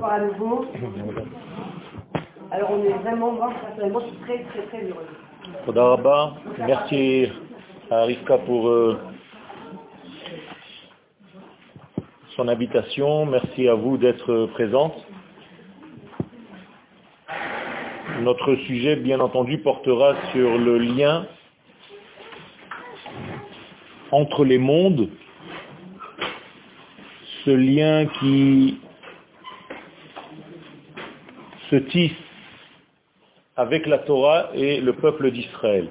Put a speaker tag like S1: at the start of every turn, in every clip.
S1: à nouveau. Alors on est vraiment, moi personnellement je suis très très très heureuse.
S2: Toda Merci à Rivka pour euh, son invitation. Merci à vous d'être présente. Notre sujet, bien entendu, portera sur le lien entre les mondes, ce lien qui se tisse avec la Torah et le peuple d'Israël.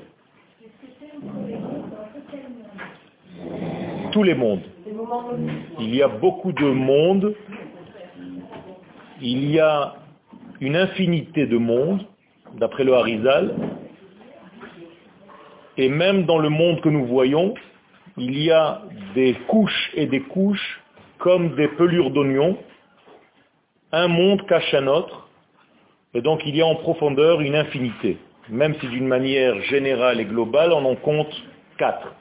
S2: Tous les mondes. Il y a beaucoup de mondes. Il y a une infinité de mondes, d'après le Harizal. Et même dans le monde que nous voyons, il y a des couches et des couches comme des pelures d'oignons. Un monde cache un autre. Et donc il y a en profondeur une infinité, même si d'une manière générale et globale, on en compte quatre.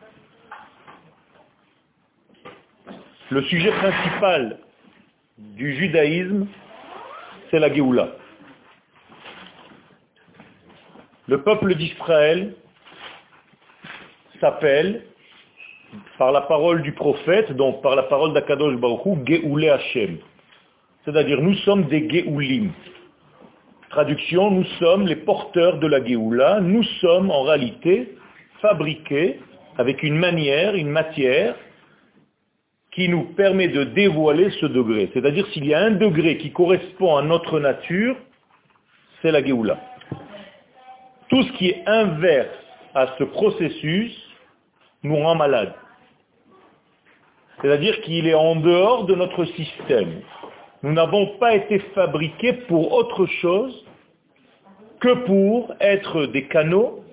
S2: Le sujet principal du judaïsme, c'est la Géoula. Le peuple d'Israël s'appelle, par la parole du prophète, donc par la parole d'Akadosh Baruch Hu, Géoulé Hashem. C'est-à-dire, nous sommes des Géoulim. Traduction, nous sommes les porteurs de la Géoula, nous sommes en réalité fabriqués avec une manière, une matière qui nous permet de dévoiler ce degré. C'est-à-dire s'il y a un degré qui correspond à notre nature, c'est la Géoula. Tout ce qui est inverse à ce processus nous rend malade. C'est-à-dire qu'il est en dehors de notre système. Nous n'avons pas été fabriqués pour autre chose que pour être des canaux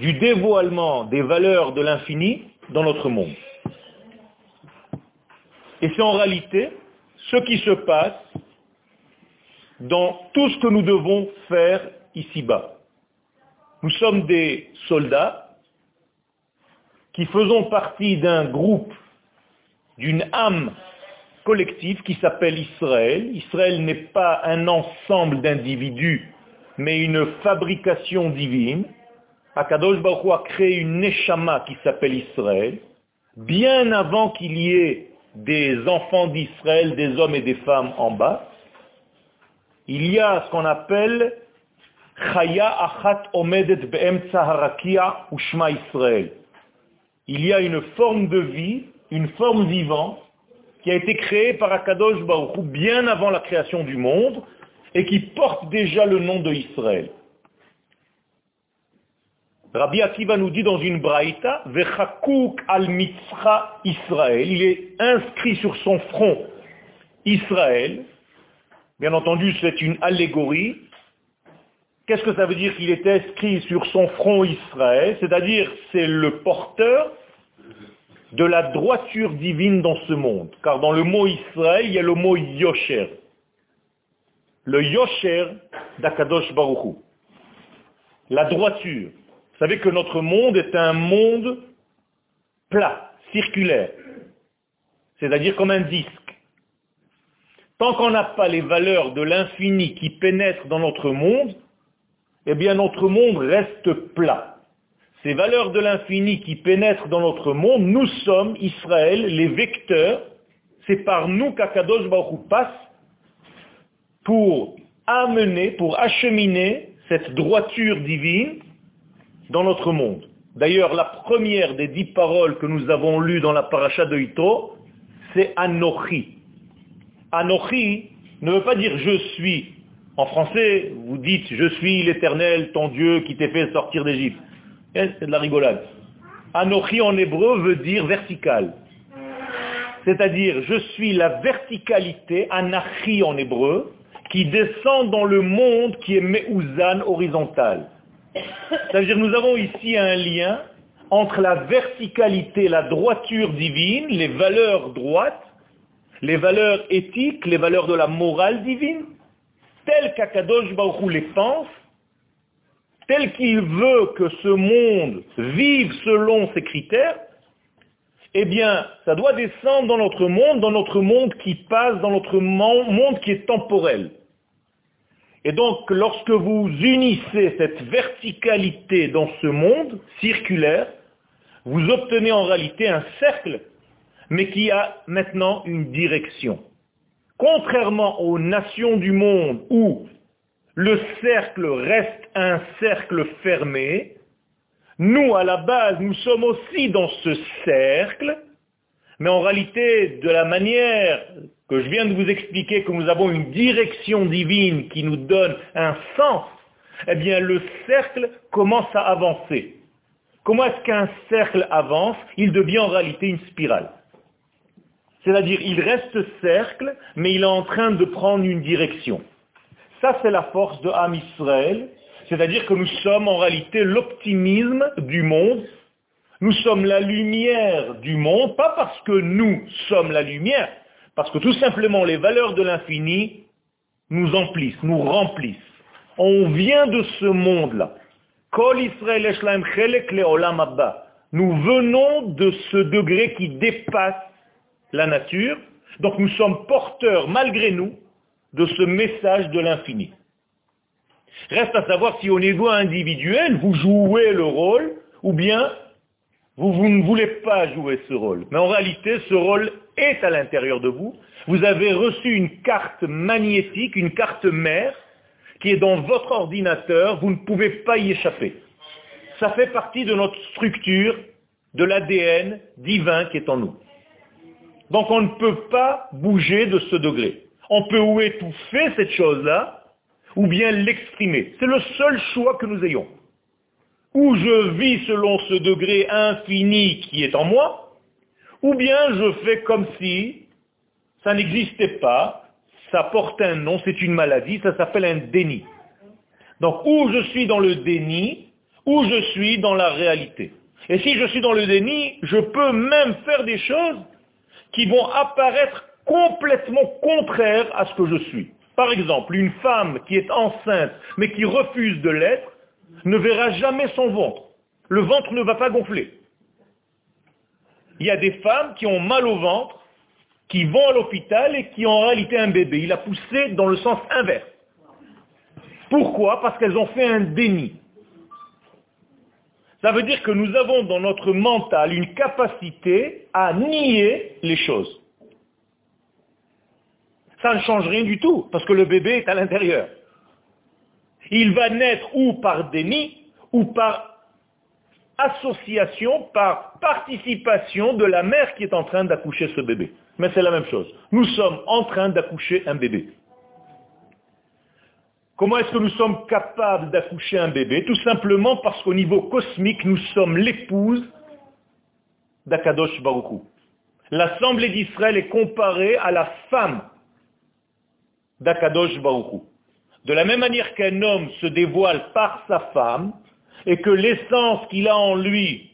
S2: du dévoilement des valeurs de l'infini dans notre monde. Et c'est en réalité ce qui se passe dans tout ce que nous devons faire ici-bas. Nous sommes des soldats qui faisons partie d'un groupe, d'une âme collective qui s'appelle Israël. Israël n'est pas un ensemble d'individus mais une fabrication divine. Akadosh Baruch a créé une Neshama qui s'appelle Israël, bien avant qu'il y ait des enfants d'Israël, des hommes et des femmes en bas. Il y a ce qu'on appelle Chaya Achat Omedet Harakia Ushma Israël. Il y a une forme de vie, une forme vivante, qui a été créée par Akadosh Baruch bien avant la création du monde, et qui porte déjà le nom de Israël. Rabbi Akiva nous dit dans une braïta, Vechakuk al mitzra Israël. Il est inscrit sur son front Israël. Bien entendu, c'est une allégorie. Qu'est-ce que ça veut dire qu'il est inscrit sur son front Israël? C'est-à-dire, c'est le porteur de la droiture divine dans ce monde. Car dans le mot Israël, il y a le mot Yosher le yosher d'Akadosh Baruchu. La droiture. Vous savez que notre monde est un monde plat, circulaire. C'est-à-dire comme un disque. Tant qu'on n'a pas les valeurs de l'infini qui pénètrent dans notre monde, eh bien notre monde reste plat. Ces valeurs de l'infini qui pénètrent dans notre monde, nous sommes, Israël, les vecteurs. C'est par nous qu'Akadosh Baruch passe pour amener, pour acheminer cette droiture divine dans notre monde. D'ailleurs, la première des dix paroles que nous avons lues dans la paracha de Hito, c'est Anochi. Anochi ne veut pas dire je suis. En français, vous dites je suis l'éternel, ton Dieu qui t'est fait sortir d'Égypte. Eh, c'est de la rigolade. Anochi en hébreu veut dire vertical. C'est-à-dire je suis la verticalité, anachi en hébreu, qui descend dans le monde qui est Me'uzan horizontal. C'est-à-dire nous avons ici un lien entre la verticalité, la droiture divine, les valeurs droites, les valeurs éthiques, les valeurs de la morale divine, telles qu'Akadosh Baruch les pense, tel qu'il veut que ce monde vive selon ses critères, eh bien, ça doit descendre dans notre monde, dans notre monde qui passe, dans notre monde qui est temporel. Et donc, lorsque vous unissez cette verticalité dans ce monde circulaire, vous obtenez en réalité un cercle, mais qui a maintenant une direction. Contrairement aux nations du monde où le cercle reste un cercle fermé, nous, à la base, nous sommes aussi dans ce cercle, mais en réalité, de la manière que je viens de vous expliquer, que nous avons une direction divine qui nous donne un sens, eh bien le cercle commence à avancer. Comment est-ce qu'un cercle avance? Il devient en réalité une spirale. C'est-à-dire, il reste cercle, mais il est en train de prendre une direction. Ça, c'est la force de Ham Israël, c'est-à-dire que nous sommes en réalité l'optimisme du monde. Nous sommes la lumière du monde, pas parce que nous sommes la lumière, parce que tout simplement les valeurs de l'infini nous emplissent, nous remplissent. On vient de ce monde-là. Nous venons de ce degré qui dépasse la nature. Donc nous sommes porteurs, malgré nous, de ce message de l'infini. Reste à savoir si au niveau individuel, vous jouez le rôle, ou bien vous, vous, ne voulez pas jouer ce rôle. Mais en réalité, ce rôle est à l'intérieur de vous. Vous avez reçu une carte magnétique, une carte mère, qui est dans votre ordinateur. Vous ne pouvez pas y échapper. Ça fait partie de notre structure, de l'ADN divin qui est en nous. Donc on ne peut pas bouger de ce degré. On peut ou étouffer cette chose-là, ou bien l'exprimer. C'est le seul choix que nous ayons. Ou je vis selon ce degré infini qui est en moi, ou bien je fais comme si ça n'existait pas, ça porte un nom, c'est une maladie, ça s'appelle un déni. Donc ou je suis dans le déni, ou je suis dans la réalité. Et si je suis dans le déni, je peux même faire des choses qui vont apparaître complètement contraires à ce que je suis. Par exemple, une femme qui est enceinte mais qui refuse de l'être ne verra jamais son ventre. Le ventre ne va pas gonfler. Il y a des femmes qui ont mal au ventre, qui vont à l'hôpital et qui ont en réalité un bébé. Il a poussé dans le sens inverse. Pourquoi? Parce qu'elles ont fait un déni. Ça veut dire que nous avons dans notre mental une capacité à nier les choses ça ne change rien du tout, parce que le bébé est à l'intérieur. Il va naître ou par déni, ou par association, par participation de la mère qui est en train d'accoucher ce bébé. Mais c'est la même chose. Nous sommes en train d'accoucher un bébé. Comment est-ce que nous sommes capables d'accoucher un bébé? Tout simplement parce qu'au niveau cosmique, nous sommes l'épouse d'Akadosh Baruchou. L'Assemblée d'Israël est comparée à la femme d'Akadosh Baruchou. De la même manière qu'un homme se dévoile par sa femme, et que l'essence qu'il a en lui,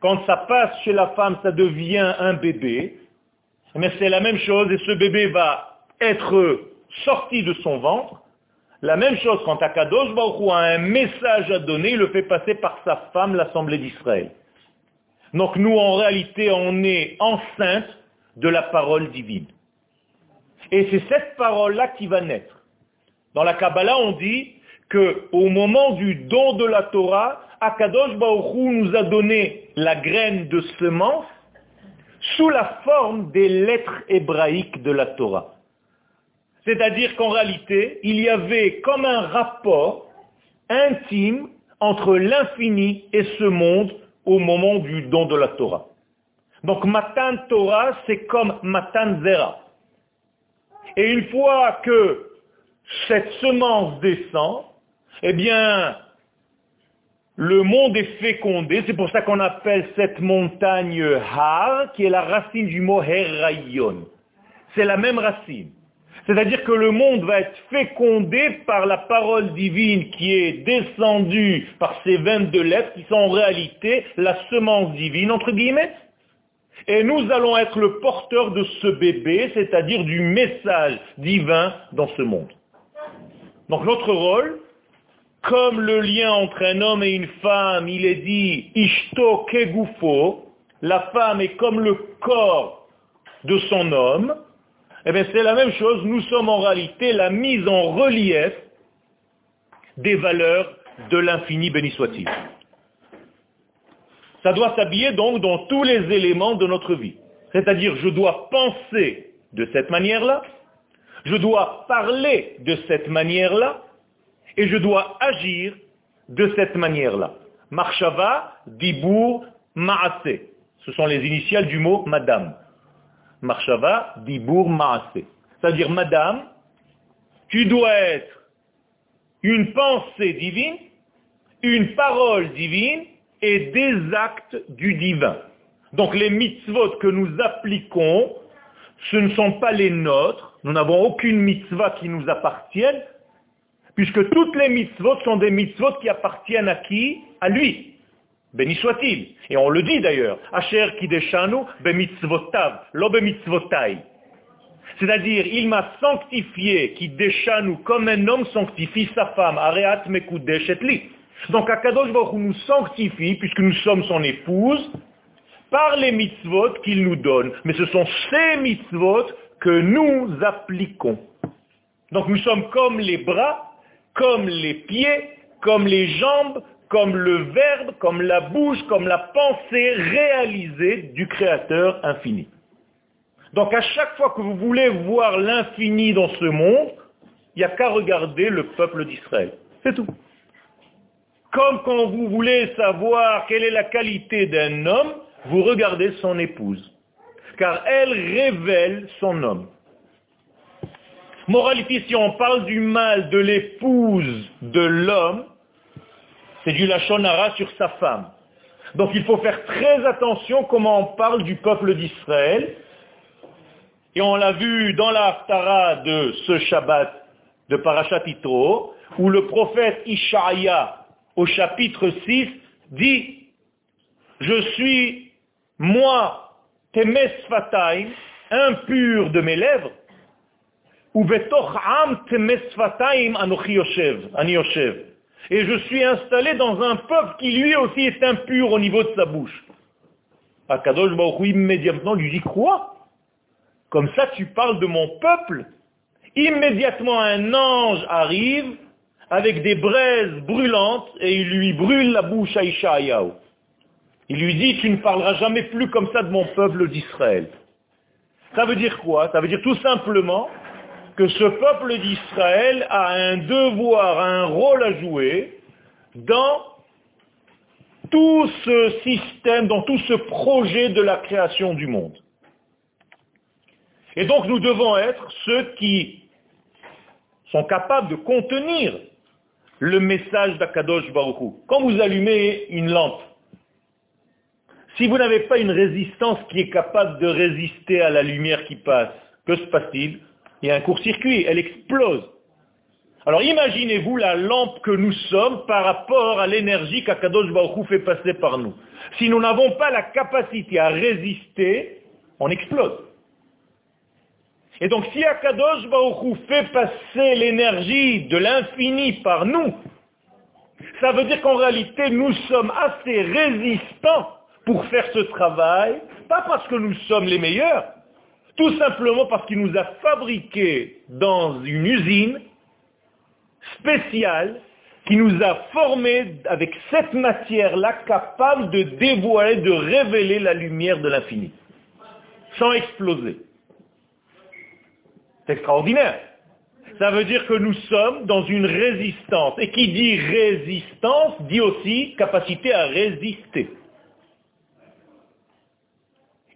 S2: quand ça passe chez la femme, ça devient un bébé, mais c'est la même chose, et ce bébé va être sorti de son ventre. La même chose quand Akadosh Baruchou a un message à donner, il le fait passer par sa femme, l'Assemblée d'Israël. Donc nous, en réalité, on est enceinte de la parole divine. Et c'est cette parole-là qui va naître. Dans la Kabbalah, on dit qu'au moment du don de la Torah, Akadosh Baruchou nous a donné la graine de semence sous la forme des lettres hébraïques de la Torah. C'est-à-dire qu'en réalité, il y avait comme un rapport intime entre l'infini et ce monde au moment du don de la Torah. Donc Matan Torah, c'est comme Matan Zera. Et une fois que cette semence descend, eh bien, le monde est fécondé. C'est pour ça qu'on appelle cette montagne Har, qui est la racine du mot Herayon. C'est la même racine. C'est-à-dire que le monde va être fécondé par la parole divine qui est descendue par ces 22 lettres qui sont en réalité la semence divine, entre guillemets. Et nous allons être le porteur de ce bébé, c'est-à-dire du message divin dans ce monde. Donc notre rôle, comme le lien entre un homme et une femme, il est dit Ishto Kegufo, la femme est comme le corps de son homme, eh bien c'est la même chose, nous sommes en réalité la mise en relief des valeurs de l'infini béni soit-il. Ça doit s'habiller donc dans tous les éléments de notre vie. C'est-à-dire, je dois penser de cette manière-là, je dois parler de cette manière-là, et je dois agir de cette manière-là. Marshava, Dibour, Maase. Ce sont les initiales du mot Madame. Marshava, Dibour, Maase. C'est-à-dire, Madame, tu dois être une pensée divine, une parole divine et des actes du divin. Donc les mitzvot que nous appliquons, ce ne sont pas les nôtres, nous n'avons aucune mitzvah qui nous appartienne, puisque toutes les mitzvot sont des mitzvot qui appartiennent à qui? À lui. Béni soit-il. Et on le dit d'ailleurs. Asher lo. C'est-à-dire, il m'a sanctifié, qui déchanu, comme un homme sanctifie sa femme, areat mekudeshetli. Donc Akadosh Baruch nous sanctifie, puisque nous sommes son épouse, par les mitzvot qu'il nous donne. Mais ce sont ces mitzvot que nous appliquons. Donc nous sommes comme les bras, comme les pieds, comme les jambes, comme le verbe, comme la bouche, comme la pensée réalisée du Créateur infini. Donc à chaque fois que vous voulez voir l'infini dans ce monde, il n'y a qu'à regarder le peuple d'Israël. C'est tout. Comme quand vous voulez savoir quelle est la qualité d'un homme, vous regardez son épouse. Car elle révèle son homme. Moralité, si on parle du mal de l'épouse de l'homme, c'est du lachonara sur sa femme. Donc il faut faire très attention comment on parle du peuple d'Israël. Et on l'a vu dans la haftara de ce Shabbat de Parashat où le prophète Ishaïa au chapitre 6, dit, je suis, moi, temesfataim, impur de mes lèvres, Et je suis installé dans un peuple qui lui aussi est impur au niveau de sa bouche. Akadosh Baruch immédiatement lui dit quoi? Comme ça tu parles de mon peuple? Immédiatement un ange arrive avec des braises brûlantes et il lui brûle la bouche à Ishaïaou. Il lui dit, tu ne parleras jamais plus comme ça de mon peuple d'Israël. Ça veut dire quoi? Ça veut dire tout simplement que ce peuple d'Israël a un devoir, un rôle à jouer dans tout ce système, dans tout ce projet de la création du monde. Et donc nous devons être ceux qui sont capables de contenir le message d'Akadosh Baruchou. Quand vous allumez une lampe, si vous n'avez pas une résistance qui est capable de résister à la lumière qui passe, que se passe-t-il? Il y a un court-circuit, elle explose. Alors imaginez-vous la lampe que nous sommes par rapport à l'énergie qu'Akadosh Baruchou fait passer par nous. Si nous n'avons pas la capacité à résister, on explose. Et donc si Akadosh Baruchou fait passer l'énergie de l'infini par nous, ça veut dire qu'en réalité nous sommes assez résistants pour faire ce travail, pas parce que nous sommes les meilleurs, tout simplement parce qu'il nous a fabriqués dans une usine spéciale qui nous a formés avec cette matière-là capable de dévoiler, de révéler la lumière de l'infini, sans exploser extraordinaire. Ça veut dire que nous sommes dans une résistance. Et qui dit résistance dit aussi capacité à résister.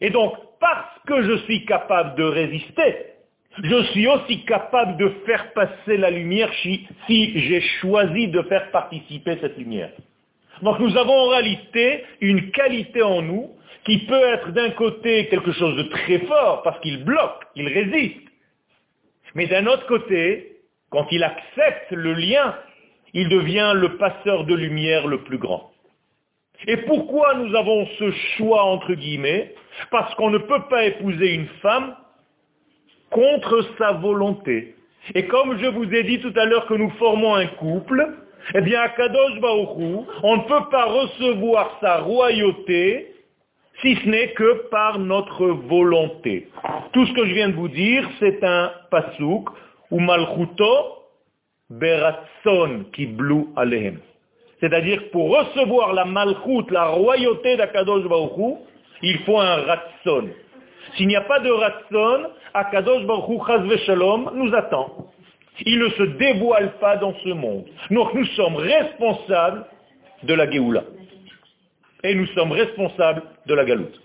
S2: Et donc, parce que je suis capable de résister, je suis aussi capable de faire passer la lumière si, j'ai choisi de faire participer cette lumière. Donc nous avons en réalité une qualité en nous qui peut être d'un côté quelque chose de très fort parce qu'il bloque, il résiste, mais d'un autre côté, quand il accepte le lien, il devient le passeur de lumière le plus grand. Et pourquoi nous avons ce choix entre guillemets? Parce qu'on ne peut pas épouser une femme contre sa volonté. Et comme je vous ai dit tout à l'heure que nous formons un couple, eh bien à Kadosh Baruchou, on ne peut pas recevoir sa royauté si ce n'est que par notre volonté. Tout ce que je viens de vous dire, c'est un pasouk, ou malchuto beratson kiblu alehem. C'est-à-dire pour recevoir la malchut, la royauté d'Akadosh Baruch il faut un ratson. S'il n'y a pas de ratson, Akadosh Baruch Hu nous attend. Il ne se dévoile pas dans ce monde. Donc nous sommes responsables de la Géoula. Et nous sommes responsables de la galoute.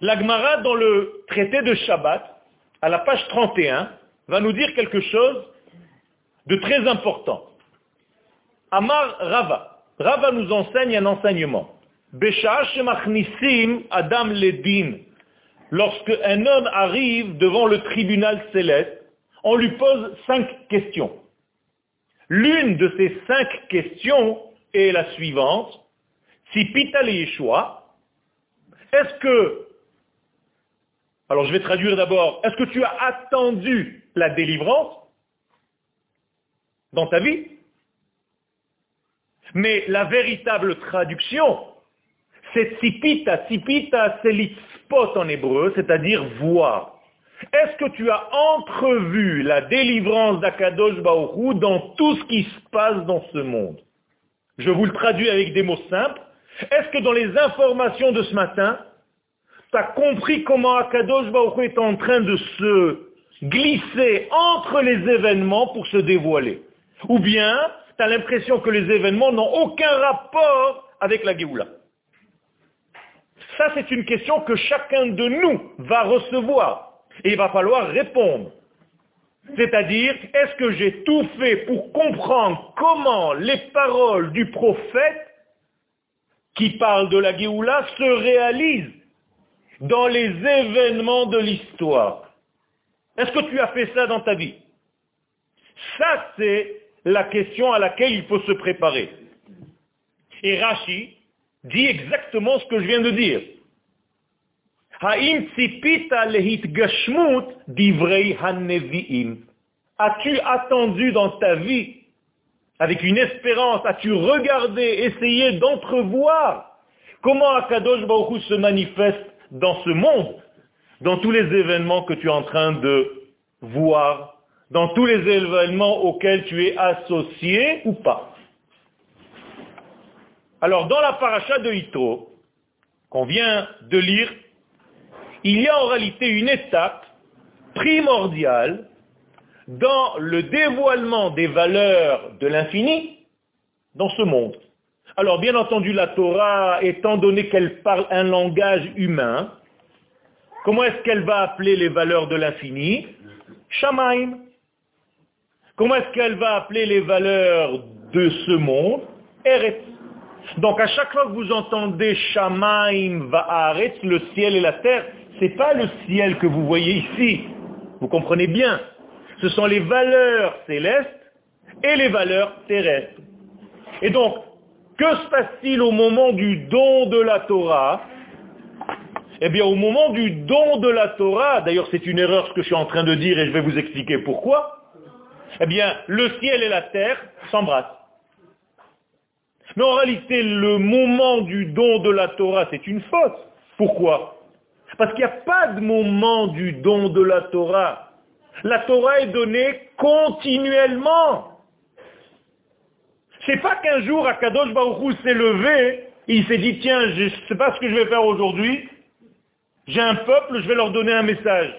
S2: L'Agmara, dans le traité de Shabbat, à la page 31, va nous dire quelque chose de très important. Amar Rava. Rava nous enseigne un enseignement. Adam Ledin. Lorsque un homme arrive devant le tribunal céleste, on lui pose cinq questions. L'une de ces cinq questions est la suivante. Si Pita Yeshua, est-ce que, alors je vais traduire d'abord, est-ce que tu as attendu la délivrance dans ta vie? Mais la véritable traduction, c'est Sipita. Sipita, c'est l'itspot en hébreu, c'est-à-dire voir. Est-ce que tu as entrevu la délivrance d'Akadosh Baoru dans tout ce qui se passe dans ce monde? Je vous le traduis avec des mots simples. Est-ce que dans les informations de ce matin, tu as compris comment Akadosh Baoru est en train de se glisser entre les événements pour se dévoiler? Ou bien, tu as l'impression que les événements n'ont aucun rapport avec la Géoula Ça, c'est une question que chacun de nous va recevoir. Et il va falloir répondre. C'est-à-dire, est-ce que j'ai tout fait pour comprendre comment les paroles du prophète qui parle de la Géoula se réalisent dans les événements de l'histoire? Est-ce que tu as fait ça dans ta vie? Ça, c'est la question à laquelle il faut se préparer. Et Rashi dit exactement ce que je viens de dire. As-tu attendu dans ta vie, avec une espérance, as-tu regardé, essayé d'entrevoir comment Akadosh Baruch se manifeste dans ce monde, dans tous les événements que tu es en train de voir, dans tous les événements auxquels tu es associé ou pas Alors dans la paracha de Hitro, qu'on vient de lire, il y a en réalité une étape primordiale dans le dévoilement des valeurs de l'infini dans ce monde. Alors bien entendu, la Torah, étant donné qu'elle parle un langage humain, comment est-ce qu'elle va appeler les valeurs de l'infini? Shamaim. Comment est-ce qu'elle va appeler les valeurs de ce monde? Eretz. Donc à chaque fois que vous entendez Shamaim Va'aretz, le ciel et la terre, ce n'est pas le ciel que vous voyez ici. Vous comprenez bien? Ce sont les valeurs célestes et les valeurs terrestres. Et donc, que se passe-t-il au moment du don de la Torah? Eh bien, au moment du don de la Torah, d'ailleurs c'est une erreur ce que je suis en train de dire et je vais vous expliquer pourquoi, eh bien, le ciel et la terre s'embrassent. Mais en réalité, le moment du don de la Torah, c'est une faute. Pourquoi? Parce qu'il n'y a pas de moment du don de la Torah. La Torah est donnée continuellement. C'est pas qu'un jour Akadosh Baruch s'est levé il s'est dit tiens, je ne sais pas ce que je vais faire aujourd'hui. J'ai un peuple, je vais leur donner un message.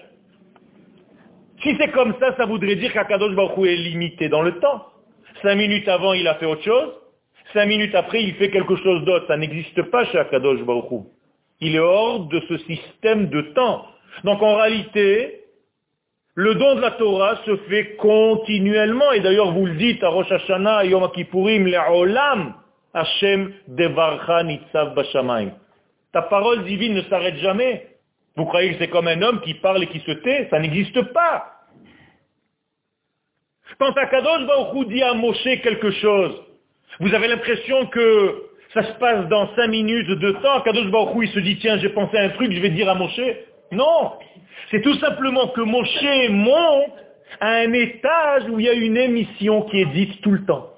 S2: Si c'est comme ça, ça voudrait dire qu'Akadosh Baruch est limité dans le temps. Cinq minutes avant, il a fait autre chose. Cinq minutes après, il fait quelque chose d'autre. Ça n'existe pas chez Akadosh Baruch il est hors de ce système de temps. Donc en réalité, le don de la Torah se fait continuellement. Et d'ailleurs, vous le dites à Rosh Hashanah, Yom Kippourim, Le'olam, Hashem Devarcha Nitzav. Ta parole divine ne s'arrête jamais. Vous croyez que c'est comme un homme qui parle et qui se tait? Ça n'existe pas. Quand Akadosh Baruch dit à Moshe quelque chose, vous avez l'impression que ça se passe dans cinq minutes de temps, Kadosh Baruch il se dit, tiens, j'ai pensé à un truc, je vais dire à Moshe. Non C'est tout simplement que Moshe monte à un étage où il y a une émission qui est dite tout le temps.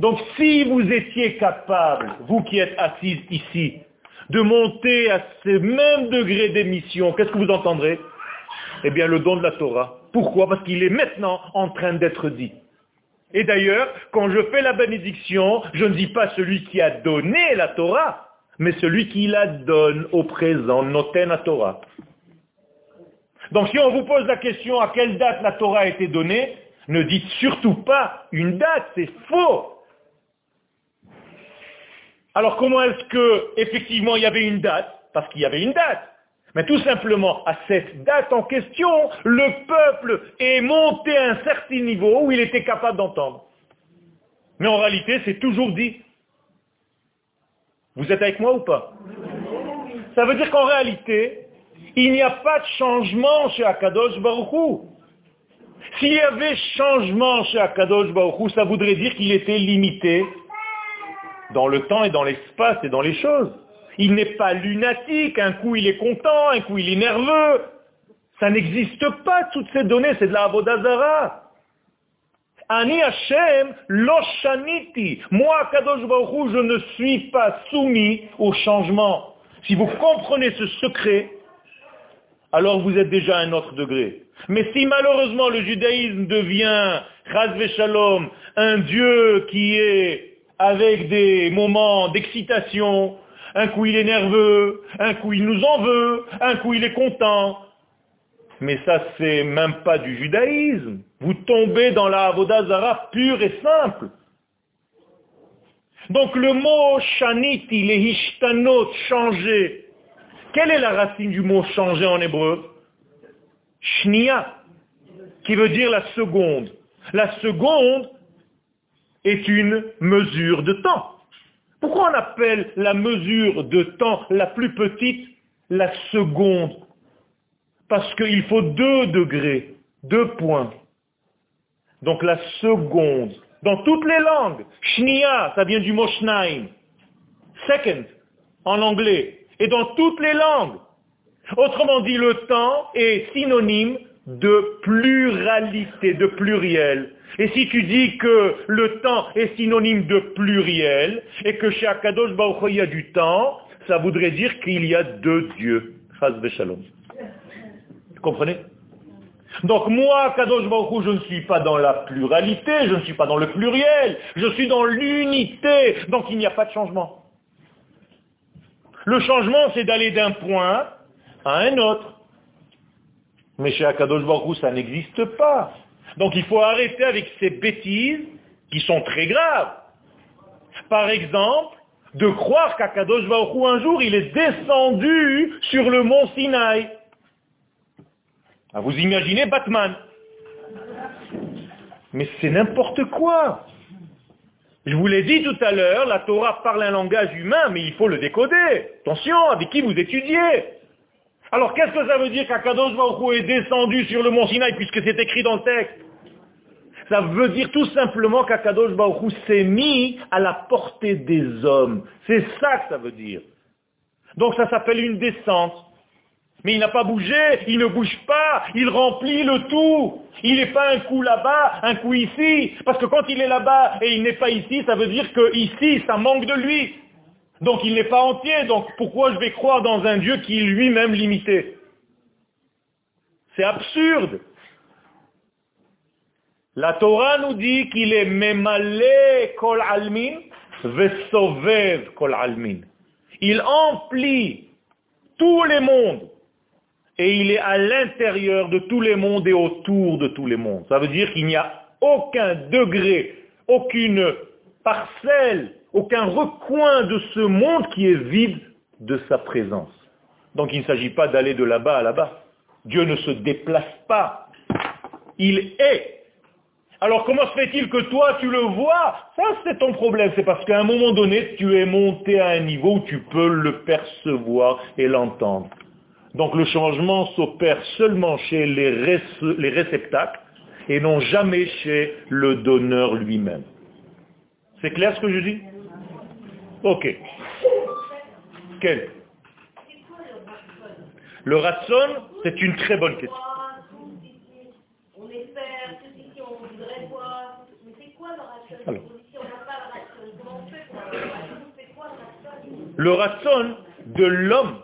S2: Donc si vous étiez capable, vous qui êtes assis ici, de monter à ce même degré d'émission, qu'est-ce que vous entendrez? Eh bien le don de la Torah. Pourquoi? Parce qu'il est maintenant en train d'être dit. Et d'ailleurs, quand je fais la bénédiction, je ne dis pas celui qui a donné la Torah, mais celui qui la donne au présent, noten la Torah. Donc si on vous pose la question à quelle date la Torah a été donnée, ne dites surtout pas une date, c'est faux. Alors comment est-ce que effectivement il y avait une date? Parce qu'il y avait une date. Mais tout simplement, à cette date en question, le peuple est monté à un certain niveau où il était capable d'entendre. Mais en réalité, c'est toujours dit. Vous êtes avec moi ou pas? Ça veut dire qu'en réalité, il n'y a pas de changement chez Akadosh Baruchou. S'il y avait changement chez Akadosh Baruchou, ça voudrait dire qu'il était limité dans le temps et dans l'espace et dans les choses. Il n'est pas lunatique, un coup il est content, un coup il est nerveux. Ça n'existe pas, toutes ces données, c'est de la Avodazara. Ani Hashem loshaniti. Moi, Kadosh Baruch je ne suis pas soumis au changement. Si vous comprenez ce secret, alors vous êtes déjà à un autre degré. Mais si malheureusement le judaïsme devient, Chazve Shalom, un Dieu qui est avec des moments d'excitation. Un coup il est nerveux, un coup il nous en veut, un coup il est content. Mais ça, c'est même pas du judaïsme. Vous tombez dans la Avodazara pure et simple. Donc le mot shaniti, les hishtanot, changer. Quelle est la racine du mot changer en hébreu? Shnia, qui veut dire la seconde. La seconde, est une mesure de temps. Pourquoi on appelle la mesure de temps la plus petite la seconde? Parce qu'il faut deux degrés, deux points. Donc la seconde, dans toutes les langues, shnia, ça vient du mot shnaim, second, en anglais, et dans toutes les langues. Autrement dit, le temps est synonyme de pluralité, de pluriel. Et si tu dis que le temps est synonyme de pluriel, et que chez Akadosh Baruch il y a du temps, ça voudrait dire qu'il y a deux dieux. Vous comprenez Donc moi, Akadosh Baruch je ne suis pas dans la pluralité, je ne suis pas dans le pluriel, je suis dans l'unité, donc il n'y a pas de changement. Le changement, c'est d'aller d'un point à un autre. Mais chez Akadosh Baruch ça n'existe pas. Donc il faut arrêter avec ces bêtises qui sont très graves. Par exemple, de croire qu'Akadosh Baruch un jour il est descendu sur le mont Sinaï. Ah, vous imaginez Batman. Mais c'est n'importe quoi. Je vous l'ai dit tout à l'heure, la Torah parle un langage humain, mais il faut le décoder. Attention, avec qui vous étudiez alors qu'est-ce que ça veut dire qu'Akadosh Baruch est descendu sur le mont Sinaï puisque c'est écrit dans le texte Ça veut dire tout simplement qu'Akadosh Baruch s'est mis à la portée des hommes. C'est ça que ça veut dire. Donc ça s'appelle une descente. Mais il n'a pas bougé, il ne bouge pas, il remplit le tout. Il n'est pas un coup là-bas, un coup ici. Parce que quand il est là-bas et il n'est pas ici, ça veut dire que ici, ça manque de lui. Donc il n'est pas entier, donc pourquoi je vais croire dans un Dieu qui est lui-même limité? C'est absurde. La Torah nous dit qu'il est memalé kol almin, vesovev kol almin. Il emplit tous les mondes et il est à l'intérieur de tous les mondes et autour de tous les mondes. Ça veut dire qu'il n'y a aucun degré, aucune parcelle aucun recoin de ce monde qui est vide de sa présence. Donc il ne s'agit pas d'aller de là-bas à là-bas. Dieu ne se déplace pas. Il est. Alors comment se fait-il que toi tu le vois? Ça c'est ton problème. C'est parce qu'à un moment donné tu es monté à un niveau où tu peux le percevoir et l'entendre. Donc le changement s'opère seulement chez les, les réceptacles et non jamais chez le donneur lui-même. C'est clair ce que je dis? Ok. Quel Le ratson, c'est une très bonne question. Alors. Le ratson de l'homme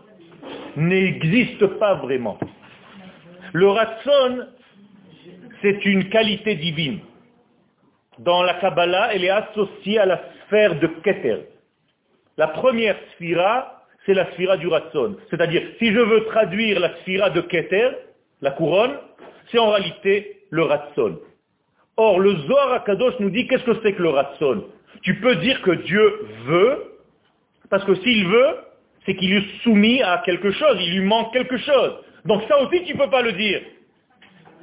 S2: n'existe pas vraiment. Le ratson, c'est une qualité divine. Dans la Kabbalah, elle est associée à la sphère de Keter. La première sphira, c'est la sphira du ratson. C'est-à-dire, si je veux traduire la sphira de Keter, la couronne, c'est en réalité le ratson. Or, le Zohar Akadosh nous dit qu'est-ce que c'est que le ratson Tu peux dire que Dieu veut, parce que s'il veut, c'est qu'il est soumis à quelque chose, il lui manque quelque chose. Donc ça aussi, tu ne peux pas le dire.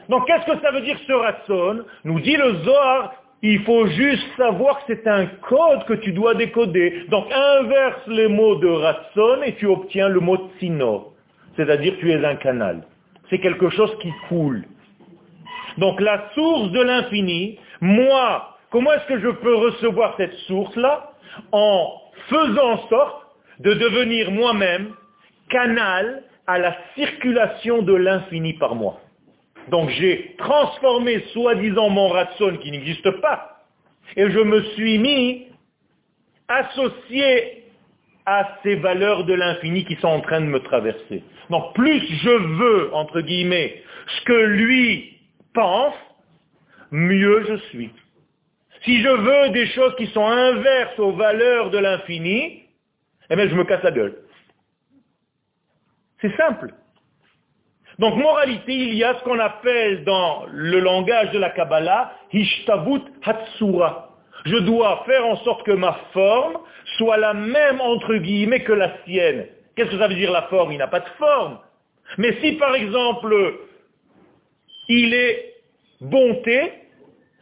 S2: Donc qu'est-ce que ça veut dire ce ratson Nous dit le Zohar, il faut juste savoir que c'est un code que tu dois décoder. Donc inverse les mots de ratson et tu obtiens le mot tsino. C'est-à-dire tu es un canal. C'est quelque chose qui coule. Donc la source de l'infini, moi, comment est-ce que je peux recevoir cette source-là? En faisant en sorte de devenir moi-même canal à la circulation de l'infini par moi. Donc j'ai transformé soi-disant mon ratson qui n'existe pas, et je me suis mis associé à ces valeurs de l'infini qui sont en train de me traverser. Donc plus je veux, entre guillemets, ce que lui pense, mieux je suis. Si je veux des choses qui sont inverses aux valeurs de l'infini, eh bien je me casse la gueule. C'est simple. Donc, moralité, il y a ce qu'on appelle dans le langage de la Kabbalah, Hishtavut Hatsura. Je dois faire en sorte que ma forme soit la même, entre guillemets, que la sienne. Qu'est-ce que ça veut dire la forme? Il n'a pas de forme. Mais si, par exemple, il est bonté,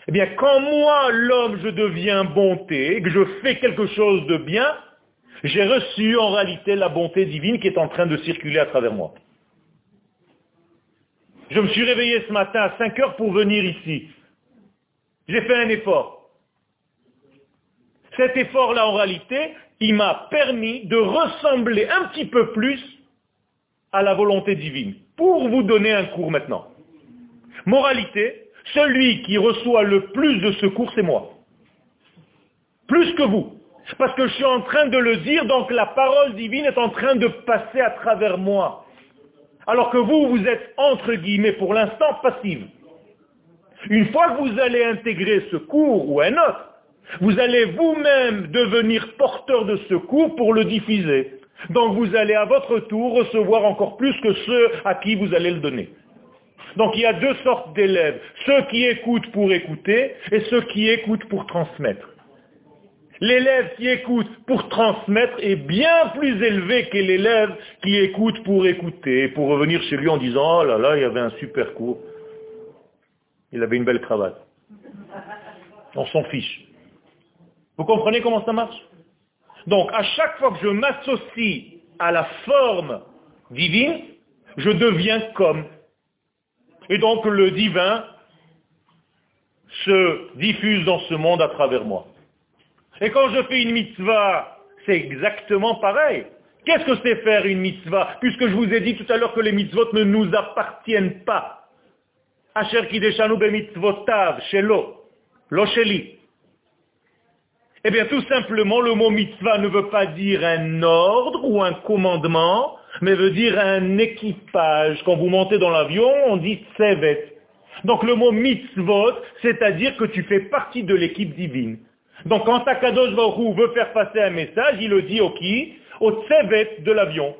S2: eh bien, quand moi, l'homme, je deviens bonté, que je fais quelque chose de bien, j'ai reçu en réalité la bonté divine qui est en train de circuler à travers moi. Je me suis réveillé ce matin à 5 heures pour venir ici. J'ai fait un effort. Cet effort-là, en réalité, il m'a permis de ressembler un petit peu plus à la volonté divine. Pour vous donner un cours maintenant. Moralité, celui qui reçoit le plus de secours, c'est moi. Plus que vous. Parce que je suis en train de le dire, donc la parole divine est en train de passer à travers moi. Alors que vous, vous êtes entre guillemets pour l'instant passive. Une fois que vous allez intégrer ce cours ou un autre, vous allez vous-même devenir porteur de ce cours pour le diffuser. Donc vous allez à votre tour recevoir encore plus que ceux à qui vous allez le donner. Donc il y a deux sortes d'élèves, ceux qui écoutent pour écouter et ceux qui écoutent pour transmettre. L'élève qui écoute pour transmettre est bien plus élevé que l'élève qui écoute pour écouter, pour revenir chez lui en disant, oh là là, il y avait un super cours. Il avait une belle cravate. On s'en fiche. Vous comprenez comment ça marche? Donc, à chaque fois que je m'associe à la forme divine, je deviens comme. Et donc, le divin se diffuse dans ce monde à travers moi. Et quand je fais une mitzvah, c'est exactement pareil. Qu'est-ce que c'est faire une mitzvah? Puisque je vous ai dit tout à l'heure que les mitzvot ne nous appartiennent pas. Asher kideshanu mitzvotav, shelo, lo sheli. Eh bien, tout simplement, le mot mitzvah ne veut pas dire un ordre ou un commandement, mais veut dire un équipage. Quand vous montez dans l'avion, on dit tsevet. Donc le mot mitzvot, c'est-à-dire que tu fais partie de l'équipe divine. Donc quand Akadosh Baruch veut faire passer un message, il le dit au qui? Au tsevet de l'avion.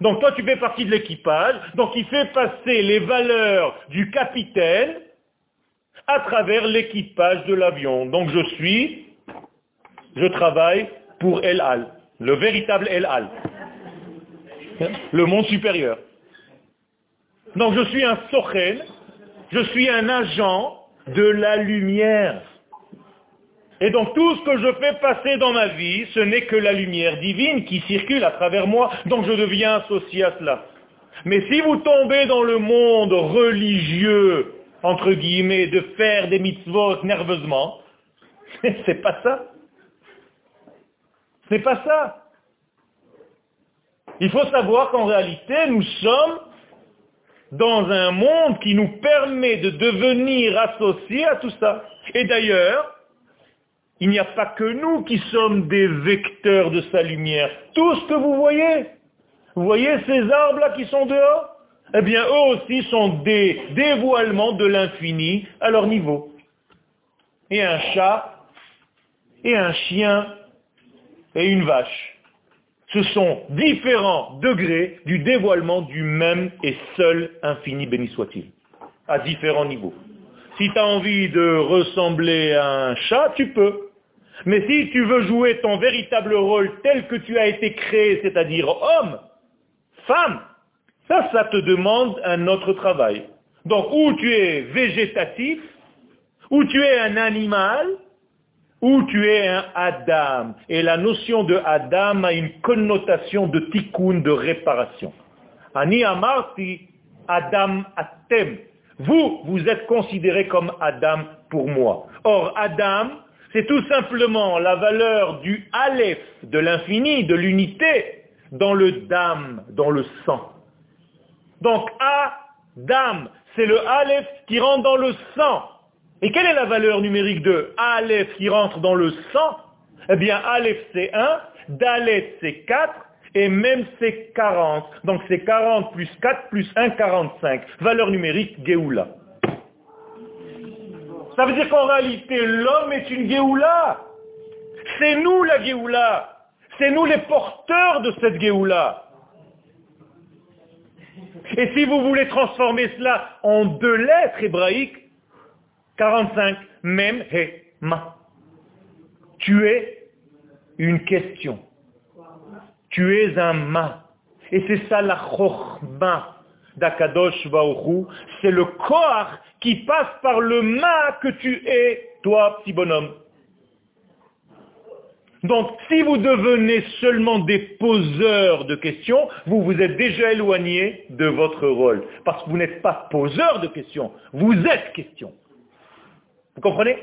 S2: Donc toi tu fais partie de l'équipage, donc il fait passer les valeurs du capitaine à travers l'équipage de l'avion. Donc je suis, je travaille pour El Al, le véritable El Al, le monde supérieur. Donc je suis un sochen, je suis un agent de la lumière. Et donc tout ce que je fais passer dans ma vie, ce n'est que la lumière divine qui circule à travers moi, donc je deviens associé à cela. Mais si vous tombez dans le monde religieux, entre guillemets, de faire des mitzvot nerveusement, c'est pas ça. C'est pas ça. Il faut savoir qu'en réalité, nous sommes dans un monde qui nous permet de devenir associés à tout ça. Et d'ailleurs, Il n'y a pas que nous qui sommes des vecteurs de sa lumière. Tout ce que vous voyez, vous voyez ces arbres-là qui sont dehors? Eh bien, eux aussi sont des dévoilements de l'infini à leur niveau. Et un chat, et un chien, et une vache. Ce sont différents degrés du dévoilement du même et seul infini, béni soit-il, à différents niveaux. Si tu as envie de ressembler à un chat, tu peux. Mais si tu veux jouer ton véritable rôle tel que tu as été créé, c'est-à-dire homme, femme, ça, ça te demande un autre travail. Donc, ou tu es végétatif, ou tu es un animal, ou tu es un Adam. Et la notion de Adam a une connotation de tikkun, de réparation. Ani amarti Adam atem. Vous, vous êtes considéré comme Adam pour moi. Or, Adam, c'est tout simplement la valeur du Aleph, de l'infini, de l'unité, dans le Dam, dans le sang. Donc, Adam, c'est le Aleph qui rentre dans le sang. Et quelle est la valeur numérique de Aleph qui rentre dans le sang? Eh bien, Aleph c'est 1, Dalet c'est 4, et même c'est 40. Donc c'est 40 plus 4 plus 1, 45. Valeur numérique, Géoula. Ça veut dire qu'en réalité, l'homme est une Géoula. C'est nous la Géoula. C'est nous les porteurs de cette Géoula. Et si vous voulez transformer cela en deux lettres hébraïques, 45, même, he, ma. Tu es une question. Tu es un ma. Et c'est ça la chorma d'Akadosh Baoru. C'est le corps qui passe par le ma que tu es, toi, petit bonhomme. Donc, si vous devenez seulement des poseurs de questions, vous vous êtes déjà éloigné de votre rôle. Parce que vous n'êtes pas poseur de questions, vous êtes question. Vous comprenez?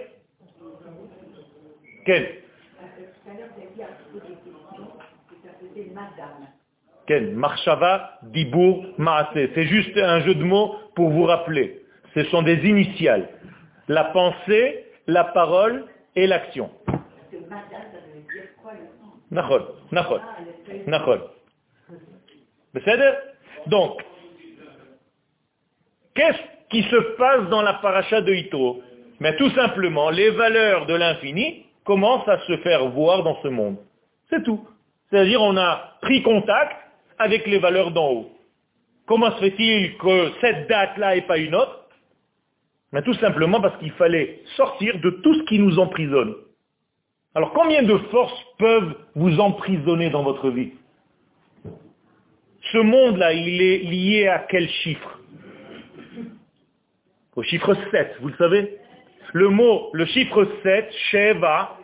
S2: Quel? Marshava, Dibour. C'est juste un jeu de mots pour vous rappeler. Ce sont des initiales. La pensée, la parole et l'action. Donc, qu'est-ce qui se passe dans la paracha de Hitro Mais tout simplement, les valeurs de l'infini commencent à se faire voir dans ce monde. C'est tout. C'est-à-dire, on a pris contact avec les valeurs d'en haut. Comment se fait-il que cette date-là et pas une autre? Mais tout simplement parce qu'il fallait sortir de tout ce qui nous emprisonne. Alors combien de forces peuvent vous emprisonner dans votre vie? Ce monde-là, il est lié à quel chiffre? Au chiffre 7, vous le savez? Le mot, le chiffre 7, Sheva,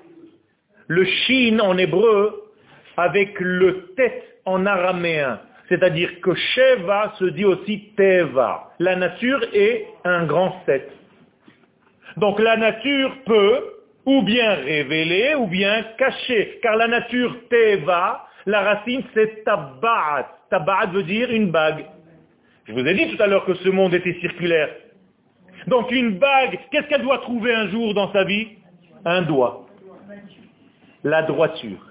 S2: le Shin en hébreu, avec le tête en araméen. C'est-à-dire que Sheva se dit aussi Teva. La nature est un grand 7. Donc la nature peut ou bien révéler, ou bien cacher. Car la nature teva, la racine c'est tabat. Tabat veut dire une bague. Je vous ai dit tout à l'heure que ce monde était circulaire. Donc une bague, qu'est-ce qu'elle doit trouver un jour dans sa vie? Un doigt. La droiture.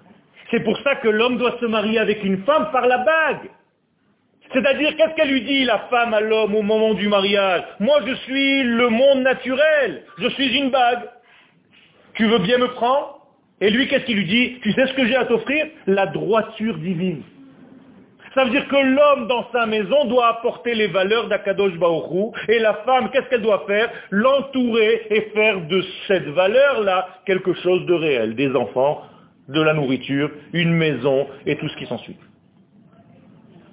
S2: C'est pour ça que l'homme doit se marier avec une femme par la bague. C'est-à-dire, qu'est-ce qu'elle lui dit, la femme à l'homme, au moment du mariage? Moi, je suis le monde naturel. Je suis une bague. Tu veux bien me prendre? Et lui, qu'est-ce qu'il lui dit? Tu sais ce que j'ai à t'offrir? La droiture divine. Ça veut dire que l'homme dans sa maison doit apporter les valeurs d'Akadosh Baoru et la femme, qu'est-ce qu'elle doit faire? L'entourer et faire de cette valeur-là quelque chose de réel. Des enfants, de la nourriture, une maison et tout ce qui s'ensuit.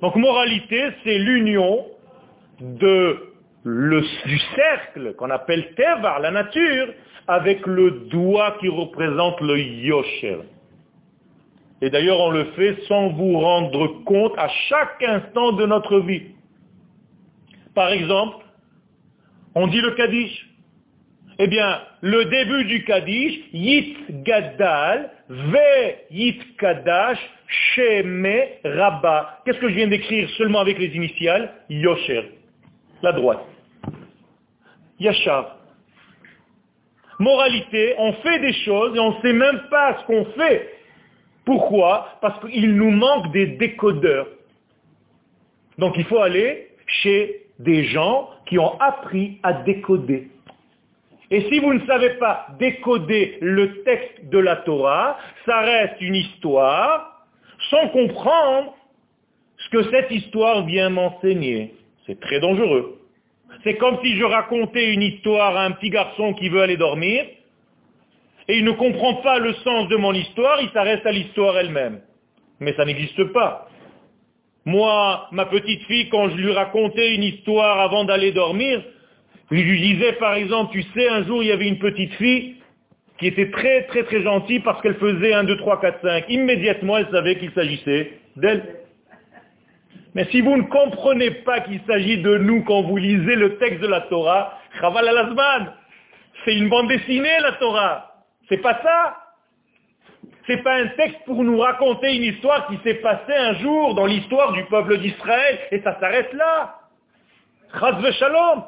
S2: Donc moralité, c'est l'union de du cercle qu'on appelle Tevar, la nature, avec le doigt qui représente le Yosher. Et d'ailleurs, on le fait sans vous rendre compte à chaque instant de notre vie. Par exemple, on dit le Kaddish. Eh bien, le début du Kaddish, Yit Gadal, Ve Yit Kadash, Sheme Rabba. Qu'est-ce que je viens d'écrire seulement avec les initiales? Yosher, la droite. Yachar. Moralité, on fait des choses et on ne sait même pas ce qu'on fait. Pourquoi? Parce qu'il nous manque des décodeurs. Donc il faut aller chez des gens qui ont appris à décoder. Et si vous ne savez pas décoder le texte de la Torah, ça reste une histoire sans comprendre ce que cette histoire vient m'enseigner. C'est très dangereux. C'est comme si je racontais une histoire à un petit garçon qui veut aller dormir, et il ne comprend pas le sens de mon histoire, il s'arrête à l'histoire elle-même. Mais ça n'existe pas. Moi, ma petite fille, quand je lui racontais une histoire avant d'aller dormir, je lui disais par exemple, tu sais, un jour il y avait une petite fille qui était très très très gentille parce qu'elle faisait 1, 2, 3, 4, 5. Immédiatement, elle savait qu'il s'agissait d'elle. Mais si vous ne comprenez pas qu'il s'agit de nous quand vous lisez le texte de la Torah, Chaval al c'est une bande dessinée la Torah. C'est pas ça. C'est pas un texte pour nous raconter une histoire qui s'est passée un jour dans l'histoire du peuple d'Israël et ça s'arrête là. Chaz shalom.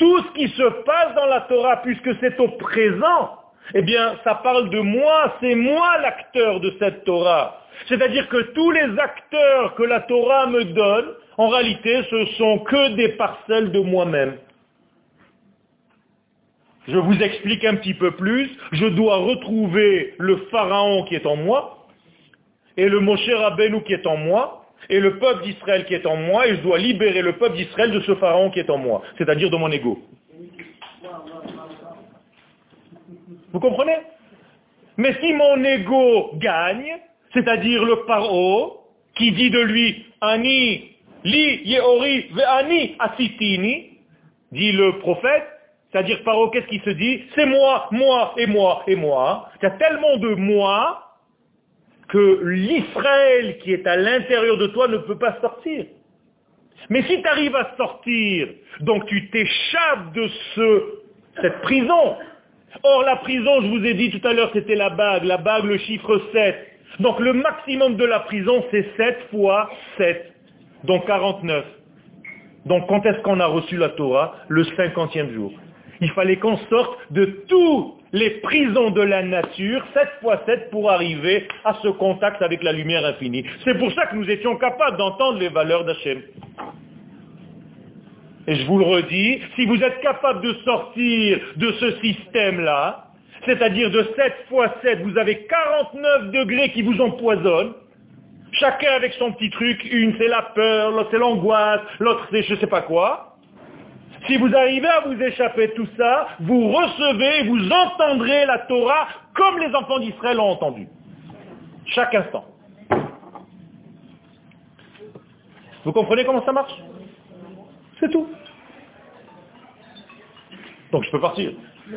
S2: Tout ce qui se passe dans la Torah, puisque c'est au présent, eh bien, ça parle de moi, c'est moi l'acteur de cette Torah. C'est-à-dire que tous les acteurs que la Torah me donne, en réalité, ce sont que des parcelles de moi-même. Je vous explique un petit peu plus. Je dois retrouver le pharaon qui est en moi, et le Moshe Rabbeinu qui est en moi, et le peuple d'Israël qui est en moi, et je dois libérer le peuple d'Israël de ce pharaon qui est en moi, c'est-à-dire de mon ego. Vous comprenez? Mais si mon ego gagne, c'est-à-dire le paro, qui dit de lui, Ani, li, yeori, ve ani, asitini, dit le prophète, c'est-à-dire Paro, qu'est-ce qu'il se dit? C'est moi, moi et moi et moi. Il y a tellement de moi que l'Israël qui est à l'intérieur de toi ne peut pas sortir. Mais si tu arrives à sortir, donc tu t'échappes de ce, cette prison. Or la prison, je vous ai dit tout à l'heure, c'était la bague, la bague, le chiffre 7. Donc le maximum de la prison, c'est 7 fois 7, donc 49. Donc quand est-ce qu'on a reçu la Torah? Le cinquantième jour. Il fallait qu'on sorte de toutes les prisons de la nature, 7 fois 7, pour arriver à ce contact avec la lumière infinie. C'est pour ça que nous étions capables d'entendre les valeurs d'Hachem. Et je vous le redis, si vous êtes capable de sortir de ce système-là, c'est-à-dire de 7 fois 7, vous avez 49 degrés qui vous empoisonnent, chacun avec son petit truc, une c'est la peur, l'autre c'est l'angoisse, l'autre c'est je ne sais pas quoi, si vous arrivez à vous échapper de tout ça, vous recevez, vous entendrez la Torah comme les enfants d'Israël l'ont entendu. Chaque instant. Vous comprenez comment ça marche? C'est tout. Donc je peux partir.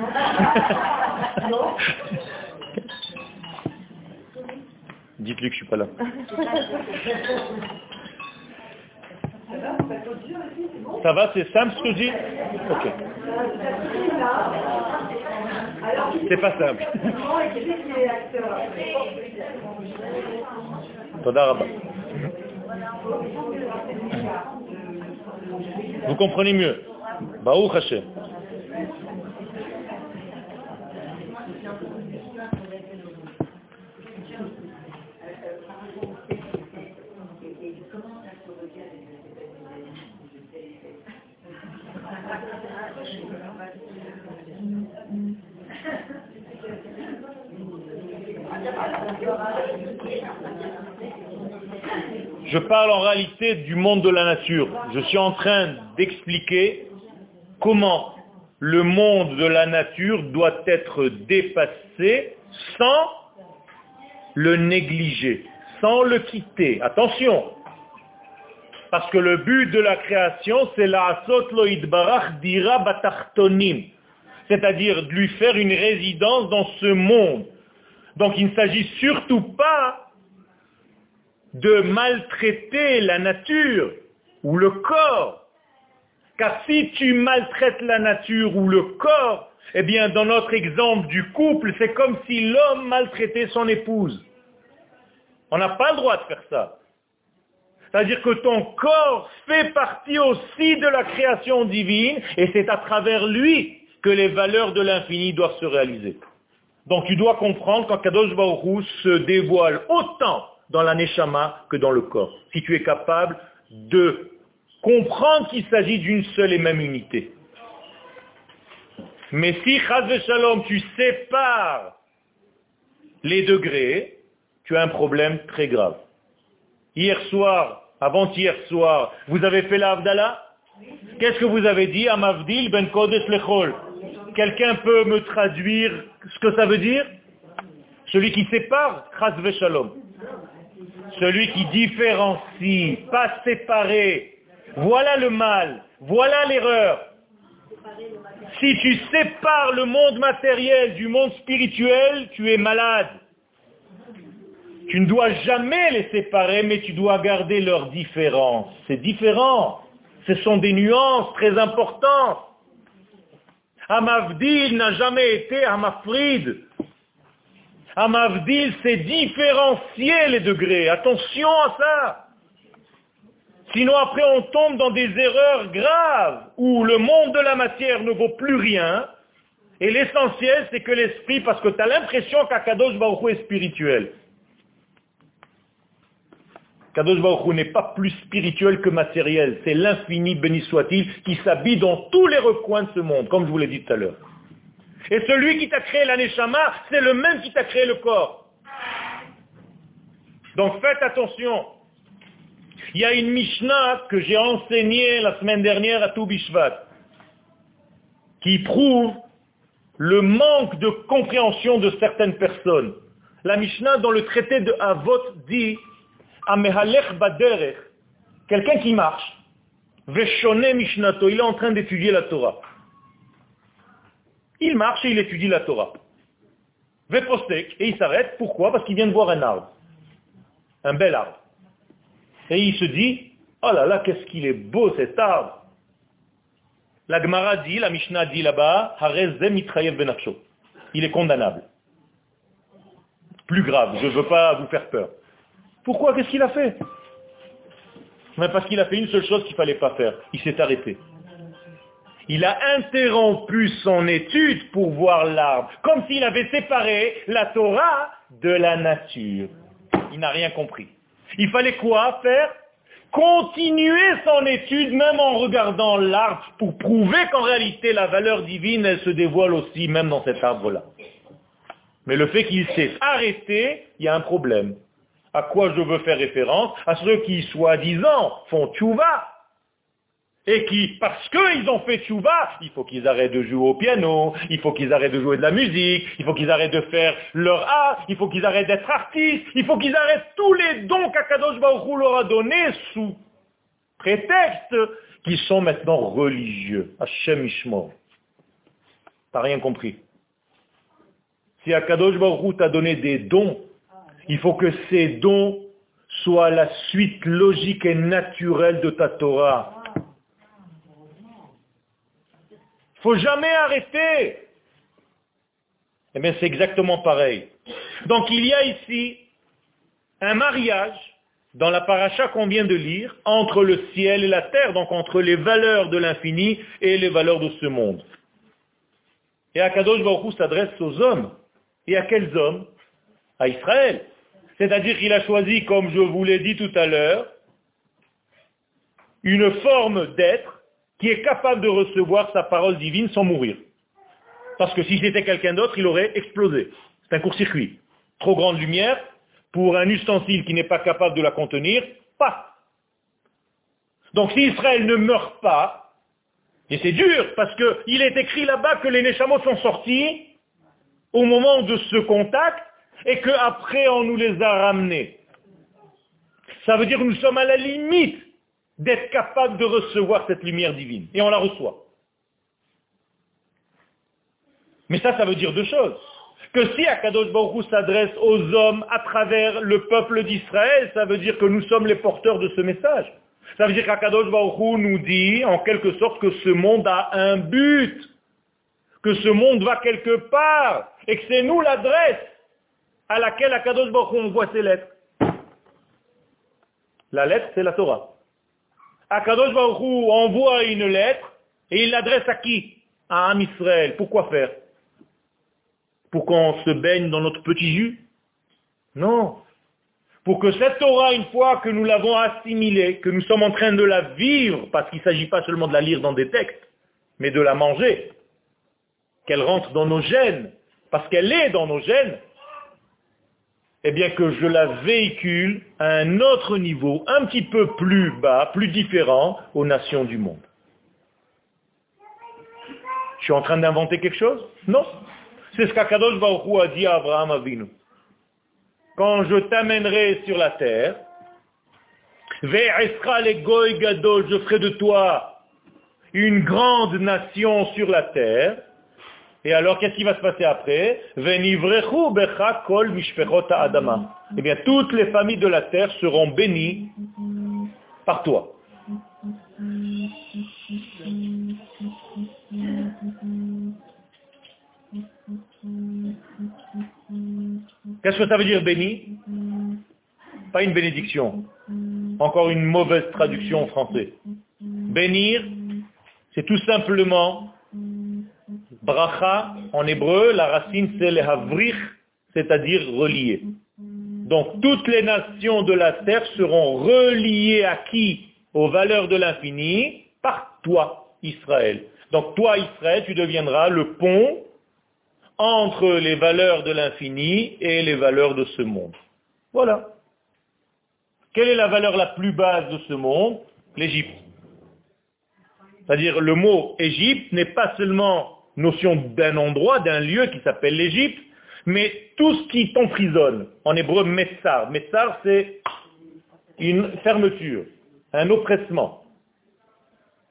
S2: Dites-lui que je suis pas là. Ça va, c'est simple ce que je dis Ok. C'est pas simple. Vous comprenez mieux Baruch Hashem. Je parle en réalité du monde de la nature. Je suis en train d'expliquer comment le monde de la nature doit être dépassé sans le négliger, sans le quitter. Attention, parce que le but de la création, c'est la asot barach dira batartonim, c'est-à-dire de lui faire une résidence dans ce monde. Donc il ne s'agit surtout pas de maltraiter la nature ou le corps. Car si tu maltraites la nature ou le corps, eh bien dans notre exemple du couple, c'est comme si l'homme maltraitait son épouse. On n'a pas le droit de faire ça. C'est-à-dire que ton corps fait partie aussi de la création divine et c'est à travers lui que les valeurs de l'infini doivent se réaliser. Donc tu dois comprendre qu'Akadosh Baruch se dévoile autant dans la neshama que dans le corps. Si tu es capable de comprendre qu'il s'agit d'une seule et même unité. Mais si, Shalom, tu sépares les degrés, tu as un problème très grave. Hier soir, avant-hier soir, vous avez fait la Qu'est-ce que vous avez dit Amavdil ben Kodesh lechol? Quelqu'un peut me traduire ce que ça veut dire? Celui qui sépare, Chaz Shalom. Celui qui différencie, pas séparer. Voilà le mal, voilà l'erreur. Si tu sépares le monde matériel du monde spirituel, tu es malade. Tu ne dois jamais les séparer, mais tu dois garder leurs différences. C'est différent. Ce sont des nuances très importantes. Hamavdil n'a jamais été Hamafrid. Hamavdil, c'est différencier les degrés. Attention à ça. Sinon après on tombe dans des erreurs graves où le monde de la matière ne vaut plus rien. Et l'essentiel c'est que l'esprit, parce que tu as l'impression qu'Akadosh Baruch est spirituel. Kadosh Baruch n'est pas plus spirituel que matériel. C'est l'infini, béni soit-il, qui s'habille dans tous les recoins de ce monde, comme je vous l'ai dit tout à l'heure. Et celui qui t'a créé l'aneshama, c'est le même qui t'a créé le corps. Donc faites attention. Il y a une Mishnah que j'ai enseignée la semaine dernière à Toubishvat, qui prouve le manque de compréhension de certaines personnes. La Mishnah dans le traité de Avot dit quelqu'un qui marche, Mishnato, il est en train d'étudier la Torah. Il marche et il étudie la Torah. Et il s'arrête. Pourquoi? Parce qu'il vient de voir un arbre. Un bel arbre. Et il se dit, oh là là, qu'est-ce qu'il est beau cet arbre. La Gemara dit, la Mishnah dit là-bas, il est condamnable. Plus grave, je ne veux pas vous faire peur. Pourquoi? Qu'est-ce qu'il a fait? Parce qu'il a fait une seule chose qu'il ne fallait pas faire. Il s'est arrêté. Il a interrompu son étude pour voir l'arbre, comme s'il avait séparé la Torah de la nature. Il n'a rien compris. Il fallait quoi faire? Continuer son étude même en regardant l'arbre pour prouver qu'en réalité la valeur divine, elle se dévoile aussi même dans cet arbre-là. Mais le fait qu'il s'est arrêté, il y a un problème. À quoi je veux faire référence À ceux qui, soi-disant, font tchouva. Et qui, parce qu'ils ont fait tchouva, il faut qu'ils arrêtent de jouer au piano, il faut qu'ils arrêtent de jouer de la musique, il faut qu'ils arrêtent de faire leur art, il faut qu'ils arrêtent d'être artistes, il faut qu'ils arrêtent tous les dons qu'Akadosh Baruch leur a donnés sous prétexte qu'ils sont maintenant religieux. Hachem. T'as rien compris. Si Akadosh Baruch t'a donné des dons, il faut que ces dons soient la suite logique et naturelle de ta Torah. Il faut jamais arrêter. Eh bien, c'est exactement pareil. Donc, il y a ici un mariage dans la paracha qu'on vient de lire entre le ciel et la terre, donc entre les valeurs de l'infini et les valeurs de ce monde. Et Akadosh Baruch s'adresse aux hommes. Et à quels hommes? À Israël. C'est-à-dire qu'il a choisi, comme je vous l'ai dit tout à l'heure, une forme d'être qui est capable de recevoir sa parole divine sans mourir. Parce que si c'était quelqu'un d'autre, il aurait explosé. C'est un court-circuit. Trop grande lumière, pour un ustensile qui n'est pas capable de la contenir, pas. Donc si Israël ne meurt pas, et c'est dur, parce qu'il est écrit là-bas que les Neshamos sont sortis au moment de ce contact, et qu'après on nous les a ramenés. Ça veut dire que nous sommes à la limite d'être capables de recevoir cette lumière divine. Et on la reçoit. Mais ça, ça veut dire deux choses. Que si Akadosh Baruch s'adresse aux hommes à travers le peuple d'Israël, ça veut dire que nous sommes les porteurs de ce message. Ça veut dire qu'Akadosh Baruch nous dit en quelque sorte que ce monde a un but, que ce monde va quelque part, et que c'est nous l'adresse à laquelle Akadosh Baruch envoie ses lettres. La lettre, c'est la Torah. Akadosh Baruch envoie une lettre et il l'adresse à qui? À Am Israël. Pourquoi faire? Pour qu'on se baigne dans notre petit jus? Non. Pour que cette Torah, une fois que nous l'avons assimilée, que nous sommes en train de la vivre, parce qu'il ne s'agit pas seulement de la lire dans des textes, mais de la manger, qu'elle rentre dans nos gènes, parce qu'elle est dans nos gènes, eh bien que je la véhicule à un autre niveau, un petit peu plus bas, plus différent aux nations du monde. Je suis en train d'inventer quelque chose? Non. C'est ce qu'Akadosh Baruch a dit à Abraham Avinu. Quand je t'amènerai sur la terre, je ferai de toi une grande nation sur la terre, et alors, qu'est-ce qui va se passer après? Eh bien, toutes les familles de la terre seront bénies par toi. Qu'est-ce que ça veut dire béni? Pas une bénédiction. Encore une mauvaise traduction en français. Bénir, c'est tout simplement Bracha, en hébreu, la racine c'est le havrich, c'est-à-dire relié. Donc toutes les nations de la terre seront reliées à qui? Aux valeurs de l'infini par toi, Israël. Donc toi, Israël, tu deviendras le pont entre les valeurs de l'infini et les valeurs de ce monde. Voilà. Quelle est la valeur la plus basse de ce monde? L'Égypte. C'est-à-dire le mot Égypte n'est pas seulement notion d'un endroit, d'un lieu qui s'appelle l'Égypte, mais tout ce qui t'emprisonne, en hébreu Messar. Messar, c'est une fermeture, un oppressement.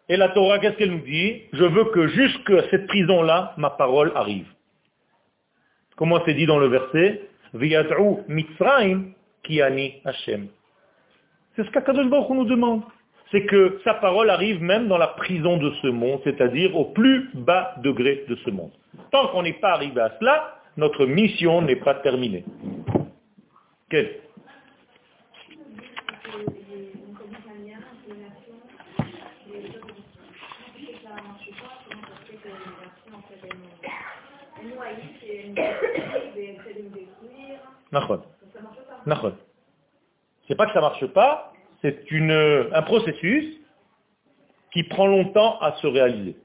S2: Et la Torah, qu'est-ce qu'elle nous dit? Je veux que jusqu'à cette prison-là, ma parole arrive. Comment c'est dit dans le verset? Mitzrayim kiani Hashem. C'est ce qu'Akadosh Baruch nous demande c'est que sa parole arrive même dans la prison de ce monde, c'est-à-dire au plus bas degré de ce monde. Tant qu'on n'est pas arrivé à cela, notre mission n'est pas terminée. Quelle C'est pas que ça marche pas, c'est un processus qui prend longtemps à se réaliser.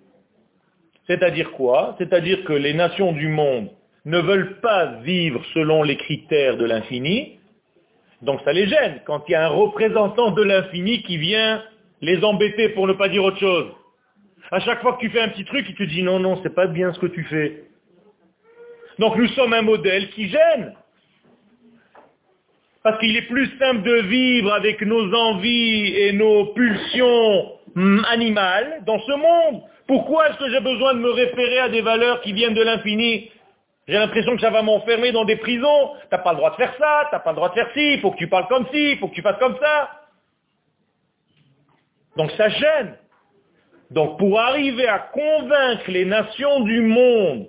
S2: C'est-à-dire quoi? C'est-à-dire que les nations du monde ne veulent pas vivre selon les critères de l'infini, donc ça les gêne quand il y a un représentant de l'infini qui vient les embêter pour ne pas dire autre chose. À chaque fois que tu fais un petit truc, il te dit non, non, c'est pas bien ce que tu fais. Donc nous sommes un modèle qui gêne. Parce qu'il est plus simple de vivre avec nos envies et nos pulsions mm, animales dans ce monde. Pourquoi est-ce que j'ai besoin de me référer à des valeurs qui viennent de l'infini? J'ai l'impression que ça va m'enfermer dans des prisons. T'as pas le droit de faire ça, t'as pas le droit de faire ci, il faut que tu parles comme ci, il faut que tu fasses comme ça. Donc ça gêne. Donc pour arriver à convaincre les nations du monde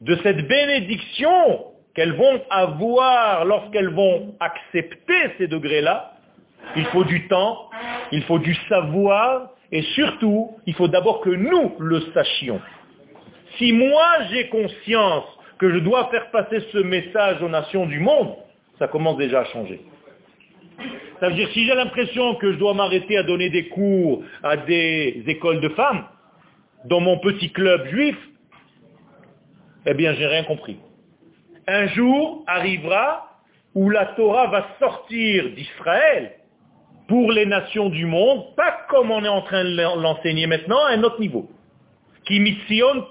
S2: de cette bénédiction, qu'elles vont avoir lorsqu'elles vont accepter ces degrés-là, il faut du temps, il faut du savoir, et surtout, il faut d'abord que nous le sachions. Si moi j'ai conscience que je dois faire passer ce message aux nations du monde, ça commence déjà à changer. Ça veut dire, si j'ai l'impression que je dois m'arrêter à donner des cours à des écoles de femmes, dans mon petit club juif, eh bien, j'ai rien compris un jour arrivera où la Torah va sortir d'Israël pour les nations du monde, pas comme on est en train de l'enseigner maintenant, à un autre niveau. Qui mission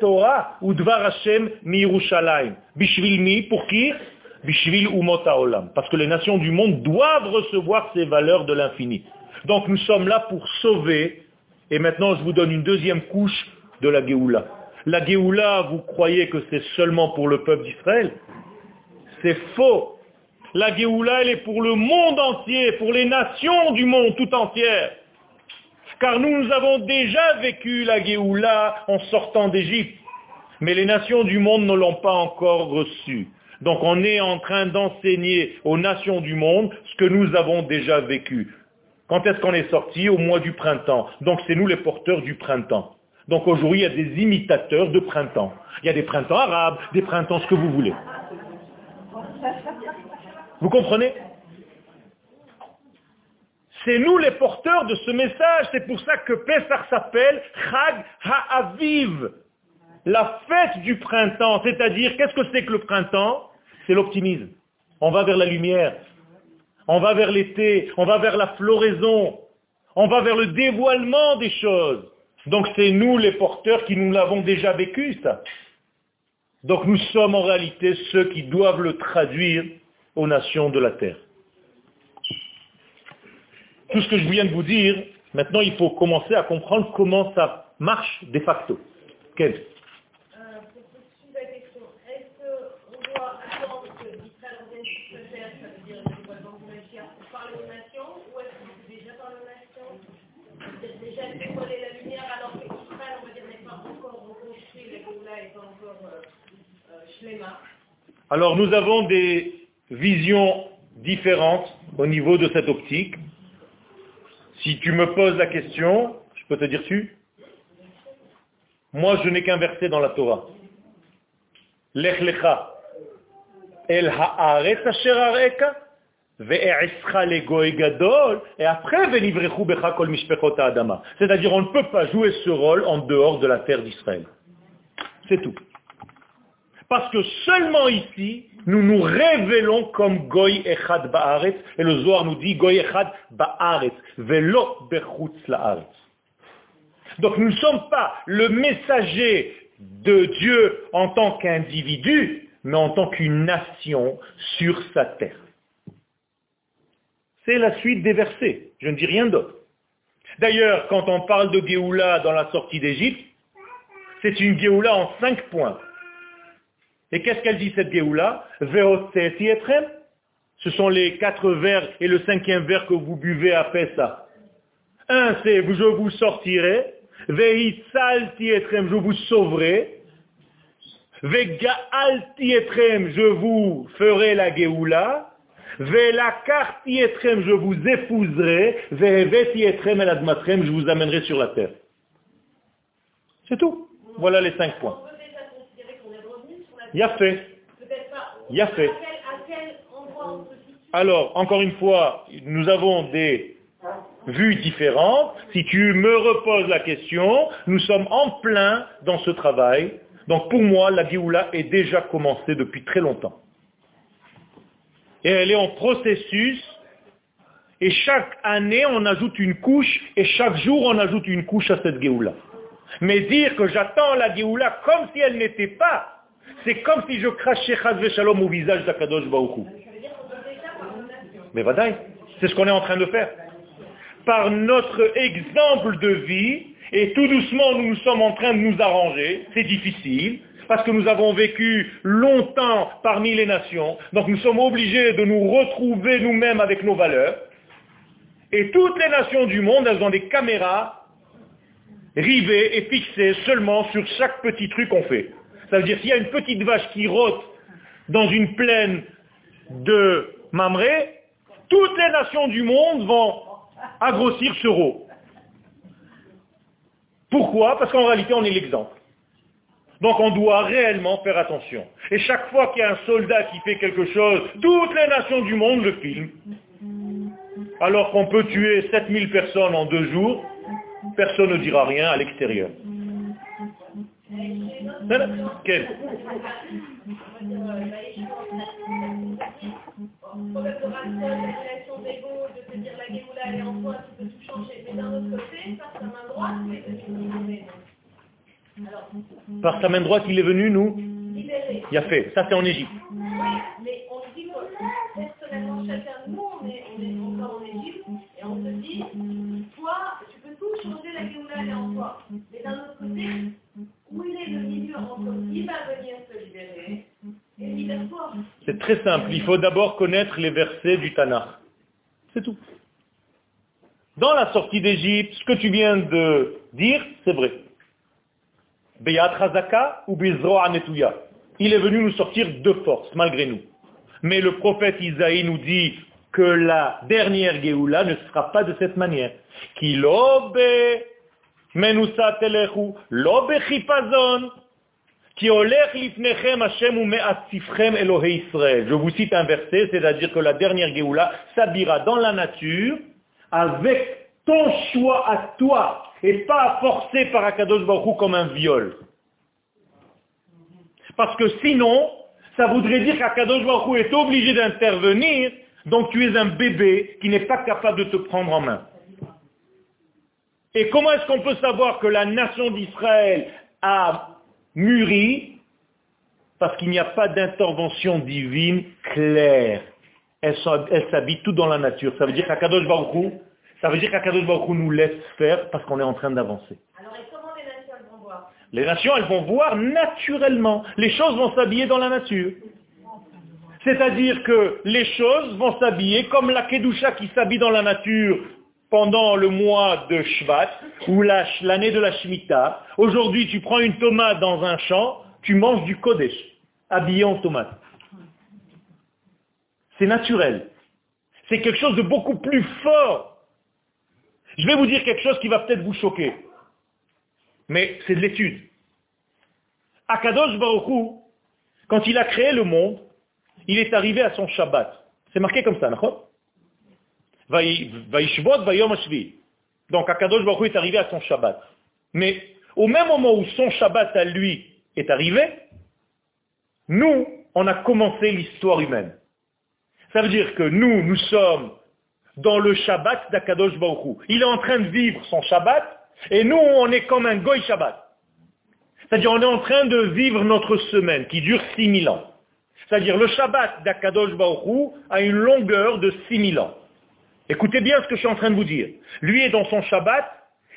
S2: Torah ou Dvar Hashem. Bishvil mi, pour qui? Bishvil haolam. Parce que les nations du monde doivent recevoir ces valeurs de l'infini. Donc nous sommes là pour sauver, et maintenant je vous donne une deuxième couche de la Géoula. La Géoula, vous croyez que c'est seulement pour le peuple d'Israël? C'est faux. La Géoula, elle est pour le monde entier, pour les nations du monde tout entière. Car nous, nous avons déjà vécu la Géoula en sortant d'Égypte. Mais les nations du monde ne l'ont pas encore reçue. Donc on est en train d'enseigner aux nations du monde ce que nous avons déjà vécu. Quand est-ce qu'on est sorti? Au mois du printemps. Donc c'est nous les porteurs du printemps. Donc aujourd'hui, il y a des imitateurs de printemps. Il y a des printemps arabes, des printemps ce que vous voulez. Vous comprenez? C'est nous les porteurs de ce message. C'est pour ça que Pessah s'appelle Chag Ha'aviv, la fête du printemps. C'est-à-dire, qu'est-ce que c'est que le printemps? C'est l'optimisme. On va vers la lumière. On va vers l'été. On va vers la floraison. On va vers le dévoilement des choses. Donc c'est nous les porteurs qui nous l'avons déjà vécu, ça. Donc nous sommes en réalité ceux qui doivent le traduire aux nations de la terre. Tout ce que je viens de vous dire, maintenant il faut commencer à comprendre comment ça marche de facto. Alors nous avons des visions différentes au niveau de cette optique. Si tu me poses la question, je peux te dire tu Moi, je n'ai qu'un verset dans la Torah. Lech lecha el haaretz asher areka et après. C'est-à-dire on ne peut pas jouer ce rôle en dehors de la terre d'Israël. C'est tout. Parce que seulement ici, nous nous révélons comme Goy Echad Ba'aretz, et le Zohar nous dit Goy Echad Ba'aretz, Velo Bechutz La'aretz. Donc nous ne sommes pas le messager de Dieu en tant qu'individu, mais en tant qu'une nation sur sa terre. C'est la suite des versets, je ne dis rien d'autre. D'ailleurs, quand on parle de Géoula dans la sortie d'Égypte, c'est une Géoula en cinq points. Et qu'est-ce qu'elle dit cette Géoula? Ce sont les quatre vers et le cinquième vers que vous buvez à Pessa. Un, c'est je vous sortirai. je vous sauverai. je vous ferai la Géoula. je vous épouserai. je vous amènerai sur la terre. C'est tout. Voilà les cinq points. A fait. Alors, encore une fois, nous avons des vues différentes. Si tu me reposes la question, nous sommes en plein dans ce travail. Donc pour moi, la Géoula est déjà commencée depuis très longtemps. Et elle est en processus. Et chaque année, on ajoute une couche. Et chaque jour, on ajoute une couche à cette Géoula. Mais dire que j'attends la Géoula comme si elle n'était pas c'est comme si je crachais Chazve Shalom au visage d'Akadosh Baoukou. Mais vadaï, c'est ce qu'on est en train de faire. Par notre exemple de vie, et tout doucement nous sommes en train de nous arranger, c'est difficile, parce que nous avons vécu longtemps parmi les nations, donc nous sommes obligés de nous retrouver nous-mêmes avec nos valeurs. Et toutes les nations du monde, elles ont des caméras rivées et fixées seulement sur chaque petit truc qu'on fait. Ça veut dire s'il y a une petite vache qui rôte dans une plaine de Mamré, toutes les nations du monde vont agrossir ce rot. Pourquoi? Parce qu'en réalité, on est l'exemple. Donc on doit réellement faire attention. Et chaque fois qu'il y a un soldat qui fait quelque chose, toutes les nations du monde le filment. Alors qu'on peut tuer 7000 personnes en deux jours, personne ne dira rien à l'extérieur. Par sa main droite, il est venu nous Il a fait. Ça, c'est en Égypte.
S1: Mais on dit que personnellement, chacun de nous, on est, encore en Égypte, et on se dit, toi, tu peux tout changer, la Géoula, elle est en toi. Mais d'un autre côté,
S2: c'est très simple. Il faut d'abord connaître les versets du Tanakh. C'est tout. Dans la sortie d'Égypte, ce que tu viens de dire, c'est vrai. ou Il est venu nous sortir de force, malgré nous. Mais le prophète Isaïe nous dit que la dernière Géoula ne sera pas de cette manière. Kilobe Je vous cite un verset, c'est-à-dire que la dernière Géoula s'habillera dans la nature avec ton choix à toi et pas forcé par Akadosh Baruch comme un viol. Parce que sinon, ça voudrait dire qu'Akadosh Baruch est obligé d'intervenir, donc tu es un bébé qui n'est pas capable de te prendre en main. Et comment est-ce qu'on peut savoir que la nation d'Israël a mûri? Parce qu'il n'y a pas d'intervention divine claire. Elle, s'habite tout dans la nature. Ça veut dire qu'Akadosh Baruch ça veut dire qu'Akadosh Baruch nous laisse faire parce qu'on est en train d'avancer.
S1: Alors, et comment les nations vont voir?
S2: Les nations, elles vont voir naturellement. Les choses vont s'habiller dans la nature. C'est-à-dire que les choses vont s'habiller comme la Kedusha qui s'habille dans la nature pendant le mois de Shvat ou l'année de la Shemitah. Aujourd'hui, tu prends une tomate dans un champ, tu manges du Kodesh, habillé en tomate. C'est naturel. C'est quelque chose de beaucoup plus fort je vais vous dire quelque chose qui va peut-être vous choquer. Mais c'est de l'étude. Akadosh Baruchou, quand il a créé le monde, il est arrivé à son Shabbat. C'est marqué comme ça, d'accord? Donc Akadosh Baruchou est arrivé à son Shabbat. Mais au même moment où son Shabbat à lui est arrivé, nous, on a commencé l'histoire humaine. Ça veut dire que nous, nous sommes dans le Shabbat d'Akadosh Baruch Il est en train de vivre son Shabbat, et nous, on est comme un Goy Shabbat. C'est-à-dire, on est en train de vivre notre semaine, qui dure 6000 ans. C'est-à-dire, le Shabbat d'Akadosh Baruch a une longueur de 6000 ans. Écoutez bien ce que je suis en train de vous dire. Lui est dans son Shabbat,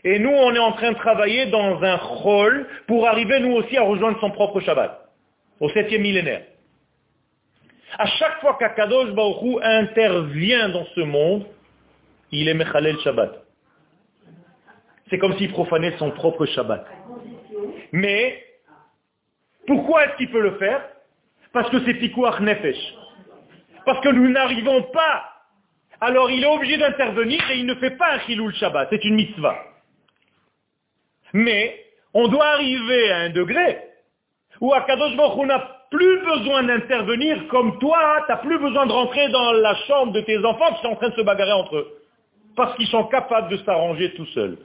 S2: et nous, on est en train de travailler dans un rôle pour arriver, nous aussi, à rejoindre son propre Shabbat, au septième millénaire. À chaque fois qu'Akadosh Baruch intervient dans ce monde, il est Mechalel Shabbat. C'est comme s'il profanait son propre Shabbat. Mais, pourquoi est-ce qu'il peut le faire? Parce que c'est Pikuach Nefesh. Parce que nous n'arrivons pas. Alors il est obligé d'intervenir et il ne fait pas un Chiloul Shabbat. C'est une mitzvah. Mais, on doit arriver à un degré où Akadosh Baruch n'a plus besoin d'intervenir comme toi, tu n'as plus besoin de rentrer dans la chambre de tes enfants qui sont en train de se bagarrer entre eux. Parce qu'ils sont capables de s'arranger tout seuls.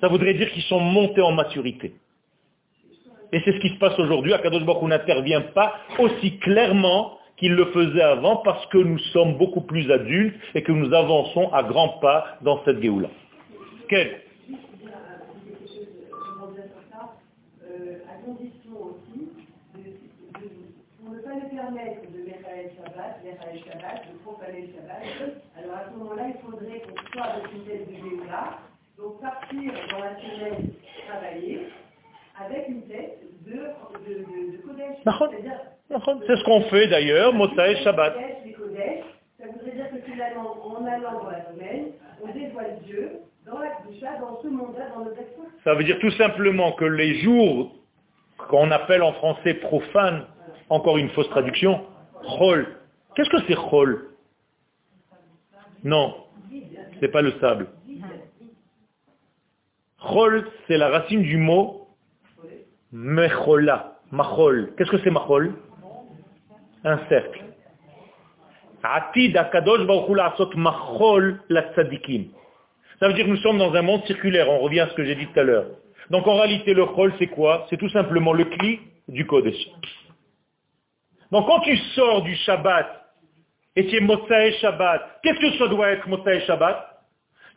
S2: Ça voudrait dire qu'ils sont montés en maturité. Et c'est ce qui se passe aujourd'hui. Akadosh Baruch n'intervient pas aussi clairement qu'il le faisait avant parce que nous sommes beaucoup plus adultes et que nous avançons à grands pas dans cette Géoula. Quel? Permettre de mettre à Shabbat, Mechael Shabbat, de profaner Shabbat, alors à ce moment-là, il faudrait qu'on soit avec une tête de donc partir dans la semaine travailler avec une tête de, de. C'est ce qu'on fait d'ailleurs, Mosaï Shabbat. Ça voudrait dire que finalement, en allant dans la semaine, on dévoile Dieu dans la Kdusha, dans ce monde-là, dans notre. Ça veut dire tout simplement que les jours qu'on appelle en français profanes, encore une fausse traduction. Chol. Qu'est-ce que c'est chol? Non, c'est pas le sable. Chol, c'est la racine du mot mechola, machol. Qu'est-ce que c'est machol? Un cercle. Atid machol. Ça veut dire que nous sommes dans un monde circulaire, on revient à ce que j'ai dit tout à l'heure. Donc en réalité, le chol, c'est quoi? C'est tout simplement le cli du Kodesh. Donc quand tu sors du Shabbat et tu es Mosaï Shabbat, qu'est-ce que ça doit être Mosaï Shabbat?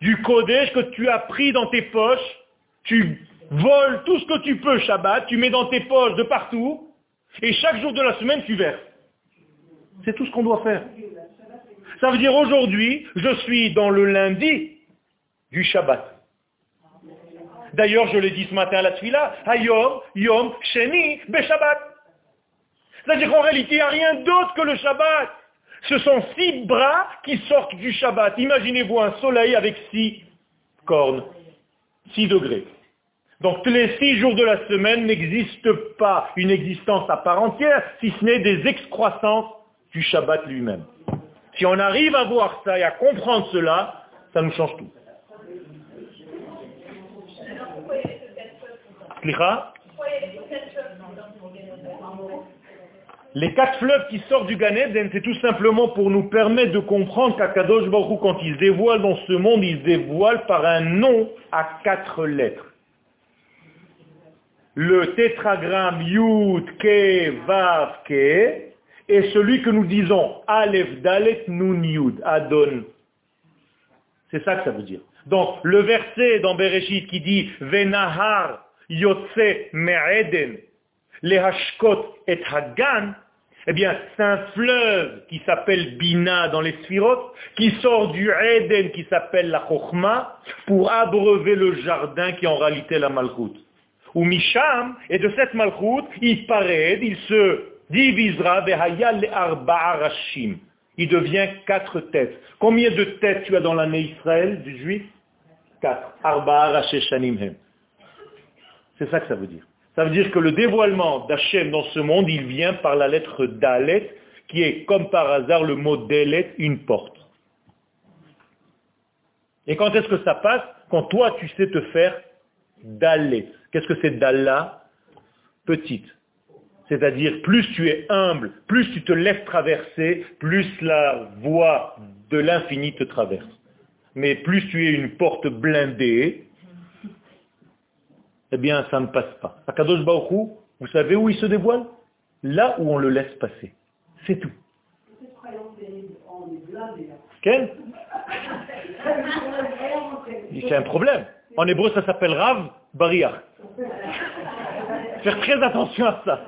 S2: Du Kodesh que tu as pris dans tes poches, tu voles tout ce que tu peux Shabbat, tu mets dans tes poches de partout, et chaque jour de la semaine tu verses. C'est tout ce qu'on doit faire. Ça veut dire aujourd'hui, je suis dans le lundi du Shabbat. D'ailleurs, je l'ai dit ce matin à la Tfila, Hayom, Yom, Sheni, Be Shabbat. C'est-à-dire qu'en réalité, il n'y a rien d'autre que le Shabbat. Ce sont six bras qui sortent du Shabbat. Imaginez-vous un soleil avec six cornes, six degrés. Donc les six jours de la semaine n'existent pas une existence à part entière, si ce n'est des excroissances du Shabbat lui-même. Si on arrive à voir ça et à comprendre cela, ça nous change tout.
S1: Les quatre
S2: fleuves qui sortent du Gan Eden, c'est tout simplement pour nous permettre de comprendre qu'Akadosh Baruch quand il dévoile dans ce monde, il dévoile par un nom à quatre lettres. Le tétragramme Yud, Ke, Vav, Ke, est celui que nous disons Aleph, Dalet, Nun, Yud, Adon. C'est ça que ça veut dire. Donc, le verset dans Bereshit qui dit Venahar, Yotse, Me'eden, les Hashkot et Hagan, eh bien, c'est un fleuve qui s'appelle Bina dans les Sphirot, qui sort du Eden qui s'appelle la Chochma, pour abreuver le jardin qui est en réalité la Malchut. Ou Misham, et de cette Malchut, il paraît, il se Il devient quatre têtes. Combien de têtes tu as dans l'année Israël du juif? Quatre. C'est ça que ça veut dire. Ça veut dire que le dévoilement d'Hachem dans ce monde, il vient par la lettre Dalet, qui est comme par hasard le mot Delet, une porte. Et quand est-ce que ça passe? Quand toi tu sais te faire Dalet. Qu'est-ce que c'est Dalla Petite. C'est-à-dire, plus tu es humble, plus tu te laisses traverser, plus la voie de l'infini te traverse. Mais plus tu es une porte blindée, eh bien, ça ne passe pas. Akadosh Hu, vous savez où il se dévoile? Là où on le laisse passer. C'est tout. Ken? C'est un problème. En hébreu, ça s'appelle Rav Bariach. Faire très attention à ça.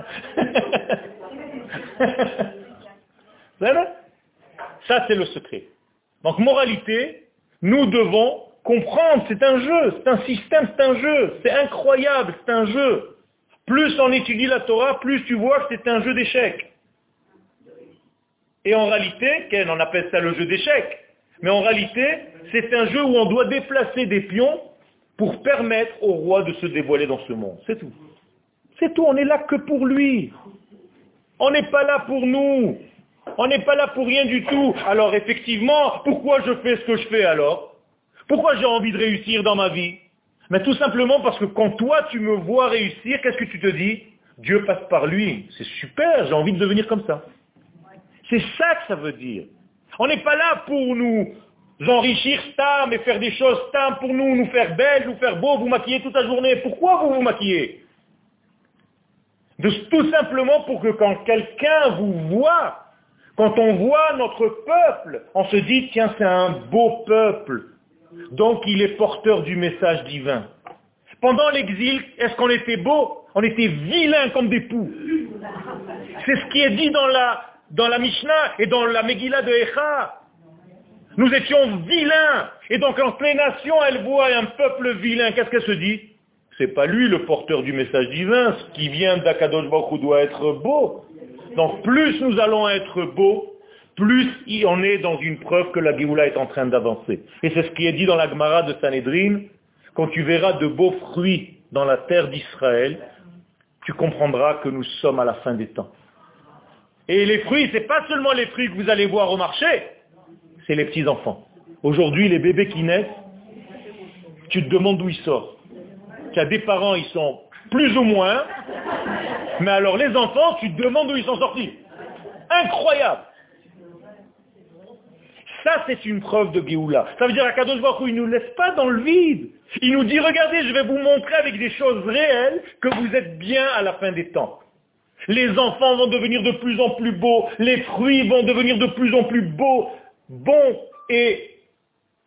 S2: ça, c'est le secret. Donc, moralité, nous devons comprendre, c'est un jeu, c'est un système, c'est un jeu, c'est incroyable, c'est un jeu. Plus on étudie la Torah, plus tu vois que c'est un jeu d'échecs. Et en réalité, on appelle ça le jeu d'échecs, mais en réalité, c'est un jeu où on doit déplacer des pions pour permettre au roi de se dévoiler dans ce monde. C'est tout. C'est tout, on est là que pour lui. On n'est pas là pour nous. On n'est pas là pour rien du tout. Alors effectivement, pourquoi je fais ce que je fais alors? Pourquoi j'ai envie de réussir dans ma vie? Mais tout simplement parce que quand toi tu me vois réussir, qu'est-ce que tu te dis? Dieu passe par lui. C'est super, j'ai envie de devenir comme ça. C'est ça que ça veut dire. On n'est pas là pour nous enrichir stam et faire des choses stam pour nous, nous faire belles, nous faire beaux, vous maquiller toute la journée. Pourquoi vous vous maquillez? Tout simplement pour que quand quelqu'un vous voit, quand on voit notre peuple, on se dit, tiens, c'est un beau peuple. Donc il est porteur du message divin. Pendant l'exil, est-ce qu'on était beau? On était vilains comme des poux. C'est ce qui est dit dans la, dans la Mishnah et dans la Megillah de Echa. Nous étions vilains. Et donc quand les nations, elles voient un peuple vilain, qu'est-ce qu'elle se dit? C'est pas lui le porteur du message divin. Ce qui vient d'Akadosh Baruch doit être beau. Donc plus nous allons être beaux, plus on est dans une preuve que la Géoula est en train d'avancer. Et c'est ce qui est dit dans la Gemara de Sanhedrin. Quand tu verras de beaux fruits dans la terre d'Israël, tu comprendras que nous sommes à la fin des temps. Et les fruits, ce n'est pas seulement les fruits que vous allez voir au marché, c'est les petits-enfants. Aujourd'hui, les bébés qui naissent, tu te demandes d'où ils sortent. Tu as des parents, ils sont plus ou moins, mais alors les enfants, tu te demandes d'où ils sont sortis. Incroyable ça, c'est une preuve de Géoula. Ça veut dire à Kadosh il ne nous laisse pas dans le vide. Il nous dit, regardez, je vais vous montrer avec des choses réelles que vous êtes bien à la fin des temps. Les enfants vont devenir de plus en plus beaux, les fruits vont devenir de plus en plus beaux, bons et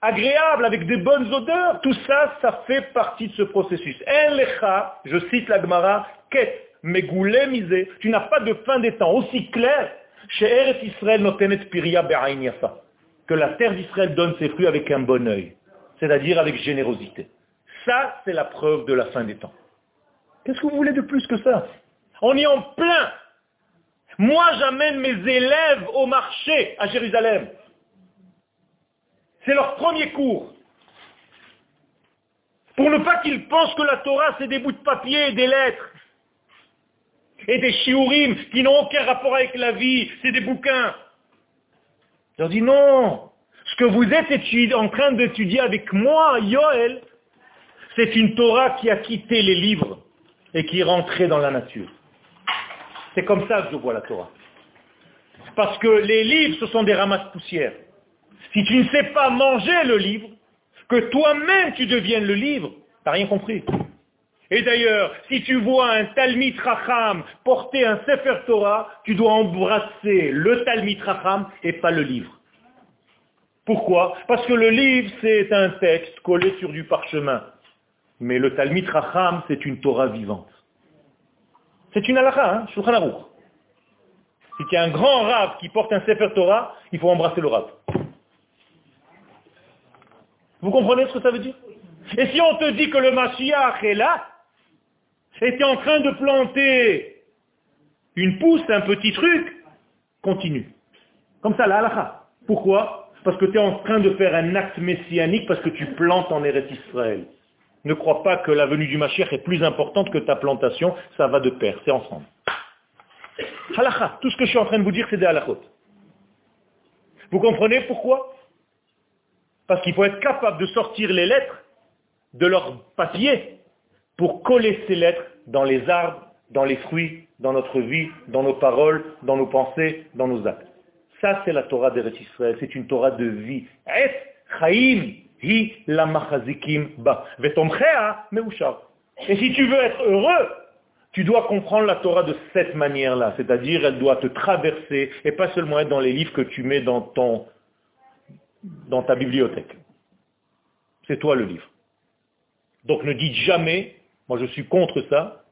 S2: agréables, avec des bonnes odeurs. Tout ça, ça fait partie de ce processus. lecha, je cite la Gemara, ket, misé, tu n'as pas de fin des temps aussi clair chez Eretz Israël notenet piria be'ain que la terre d'Israël donne ses fruits avec un bon œil, c'est-à-dire avec générosité. Ça, c'est la preuve de la fin des temps. Qu'est-ce que vous voulez de plus que ça? On est en plein. Moi, j'amène mes élèves au marché à Jérusalem. C'est leur premier cours. Pour ne pas qu'ils pensent que la Torah, c'est des bouts de papier des lettres. Et des shiurim qui n'ont aucun rapport avec la vie, c'est des bouquins. Je leur dis non. Ce que vous êtes en train d'étudier avec moi, Yoel, c'est une Torah qui a quitté les livres. et qui est rentré dans la nature. C'est comme ça que je vois la Torah. Parce que les livres, ce sont des ramasses poussières. Si tu ne sais pas manger le livre, que toi-même tu deviennes le livre, t'as rien compris. Et d'ailleurs, si tu vois un Talmid Racham porter un Sefer Torah, tu dois embrasser le Talmid Racham et pas le livre. Pourquoi? Parce que le livre, c'est un texte collé sur du parchemin. Mais le Talmid Racham, c'est une Torah vivante. C'est une halakha, hein, Shulchan Aruch. Si tu as un grand rab qui porte un Sefer Torah, il faut embrasser le rab. Vous comprenez ce que ça veut dire Et si on te dit que le Mashiach est là, était en train de planter une pousse, un petit truc, continue. Comme ça, la halakha. Pourquoi Parce que tu es en train de faire un acte messianique parce que tu plantes en Eretz Israël. Ne crois pas que la venue du Mashiach est plus importante que ta plantation, ça va de pair, c'est ensemble. Halakha, tout ce que je suis en train de vous dire, c'est des halakhot. Vous comprenez pourquoi Parce qu'il faut être capable de sortir les lettres de leur papier pour coller ces lettres dans les arbres, dans les fruits, dans notre vie, dans nos paroles, dans nos pensées, dans nos actes. Ça, c'est la Torah d'Eretz Israël. C'est une Torah de vie. Es chaim hi la machazikim ba. Et si tu veux être heureux, tu dois comprendre la Torah de cette manière-là. C'est-à-dire, elle doit te traverser et pas seulement être dans les livres que tu mets dans ton, dans ta bibliothèque. C'est toi le livre. Donc ne dites jamais, moi je suis contre ça,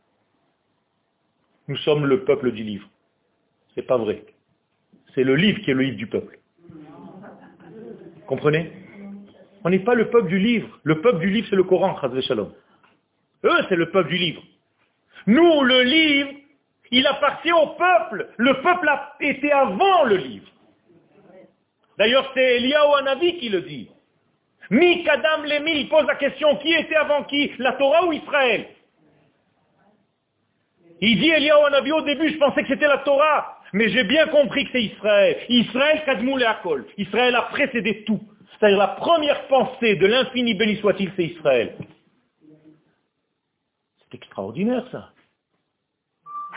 S2: nous sommes le peuple du livre. C'est pas vrai. C'est le livre qui est le livre du peuple. Comprenez? On n'est pas le peuple du livre. Le peuple du livre, c'est le Coran, Shalom. Eux, c'est le peuple du livre. Nous, le livre, il appartient au peuple. Le peuple a été avant le livre. D'ailleurs, c'est Eliyahu Hanavi qui le dit. Mi Kadam Lemi, il pose la question, qui était avant qui? La Torah ou Israël? Il dit Eliyahu Hanavi, au début, je pensais que c'était la Torah. Mais j'ai bien compris que c'est Israël. Israël Kadmoul et Akol. Israël a précédé tout. C'est-à-dire la première pensée de l'infini béni soit-il, c'est Israël. C'est extraordinaire ça.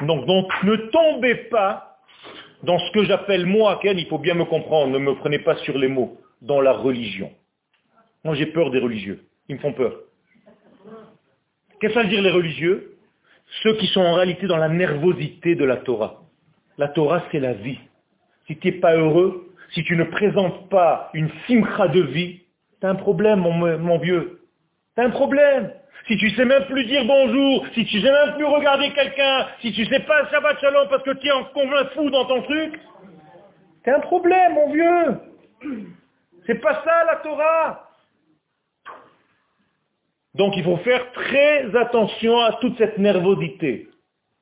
S2: Donc, donc ne tombez pas dans ce que j'appelle moi, Ken, il faut bien me comprendre, ne me prenez pas sur les mots, dans la religion. Moi j'ai peur des religieux, ils me font peur. Qu'est-ce que ça veut dire les religieux? Ceux qui sont en réalité dans la nervosité de la Torah. La Torah, c'est la vie. Si tu n'es pas heureux, si tu ne présentes pas une simcha de vie, tu as un problème, mon, vieux. Tu as un problème. Si tu sais même plus dire bonjour, si tu sais même plus regarder quelqu'un, si tu sais pas Shabbat Shalom parce que tu es en convaincu fou dans ton truc, as un problème, mon vieux. C'est pas ça la Torah. Donc il faut faire très attention à toute cette nervosité.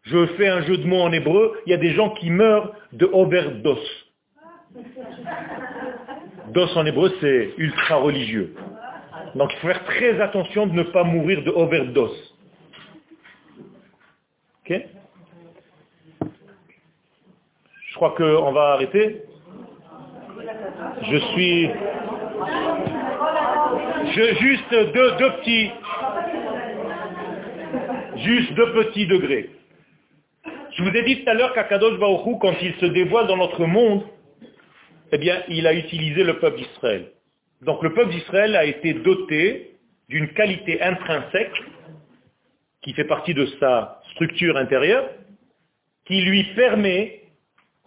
S2: Je fais un jeu de mots en hébreu, il y a des gens qui meurent de overdose. Dos en hébreu, c'est ultra religieux. Donc il faut faire très attention de ne pas mourir de overdose. Ok Je crois qu'on va arrêter. Je suis... Je, juste deux, petits... Juste deux petits degrés. Je vous ai dit tout à l'heure qu'Akadosh Baruch quand il se dévoile dans notre monde, eh bien, il a utilisé le peuple d'Israël. Donc le peuple d'Israël a été doté d'une qualité intrinsèque qui fait partie de sa structure intérieure, qui lui permet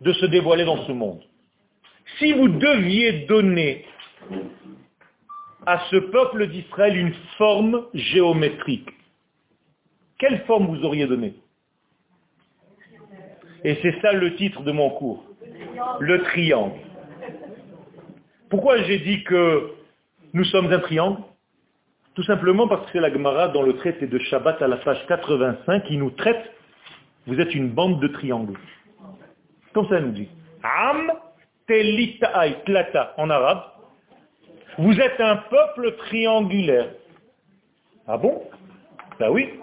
S2: de se dévoiler dans ce monde. Si vous deviez donner à ce peuple d'Israël une forme géométrique, quelle forme vous auriez donné et c'est ça le titre de mon cours. Le triangle. Pourquoi j'ai dit que nous sommes un triangle? Tout simplement parce que la Gemara dans le traité de Shabbat à la page 85 qui nous traite, vous êtes une bande de triangles. Comme ça nous dit. Am tlata en arabe. Vous êtes un peuple triangulaire. Ah bon? Ben oui.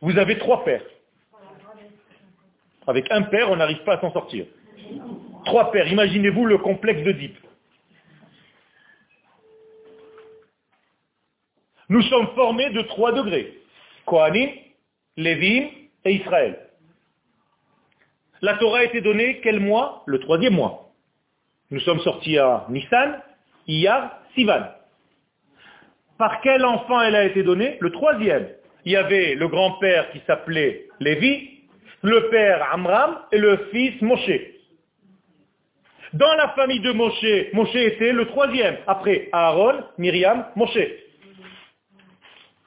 S2: Vous avez trois pères. Avec un père, on n'arrive pas à s'en sortir. Trois pères, imaginez-vous le complexe d'Oedipe. Nous sommes formés de trois degrés. Kohanim, Lévi et Israël. La Torah a été donnée quel mois? Le troisième mois. Nous sommes sortis à Nissan, Iyar, Sivan. Par quel enfant elle a été donnée? Le troisième. Il y avait le grand-père qui s'appelait Lévi, le père Amram et le fils Moshe. Dans la famille de Moshe, Moshe était le troisième. Après Aaron, Myriam, Moshe.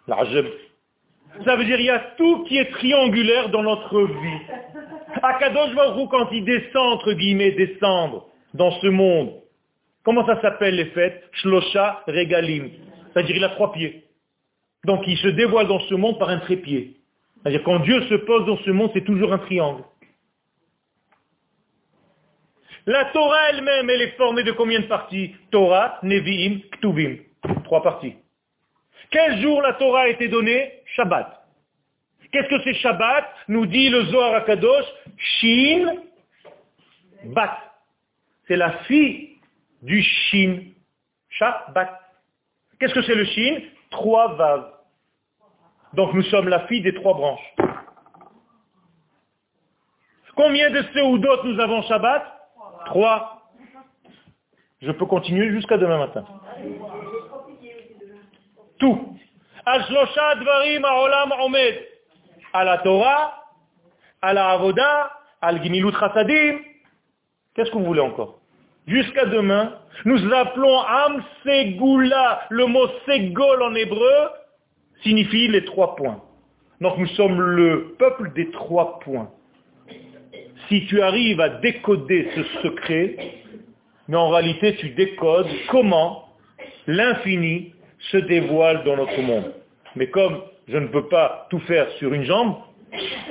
S2: Ça veut dire qu'il y a tout qui est triangulaire dans notre vie. Akadosh Baruch quand il descend, entre guillemets, descendre dans ce monde, comment ça s'appelle les fêtes? Shlosha Regalim. C'est-à-dire il a trois pieds. Donc il se dévoile dans ce monde par un trépied. C'est-à-dire quand Dieu se pose dans ce monde, c'est toujours un triangle. La Torah elle-même, elle est formée de combien de parties Torah, Nevi'im, Ktuvim. Trois parties. Quel jour la Torah a été donnée Shabbat. Qu'est-ce que c'est Shabbat Nous dit le Zohar Akadosh, Shin Bat. C'est la fille du Shin. Shabbat. Qu'est-ce que c'est le Shin Trois vaves. Donc nous sommes la fille des trois branches. Combien de d'autres nous avons Shabbat Trois. Je peux continuer jusqu'à demain matin. Tout. À la Torah, à la Avoda, à l'Gimilut Chassadim. Qu'est-ce que vous voulez encore? Jusqu'à demain, nous appelons Am Segula. Le mot Segol en hébreu signifie les trois points. Donc nous sommes le peuple des trois points. Si tu arrives à décoder ce secret, mais en réalité tu décodes comment l'infini se dévoile dans notre monde. Mais comme je ne peux pas tout faire sur une jambe,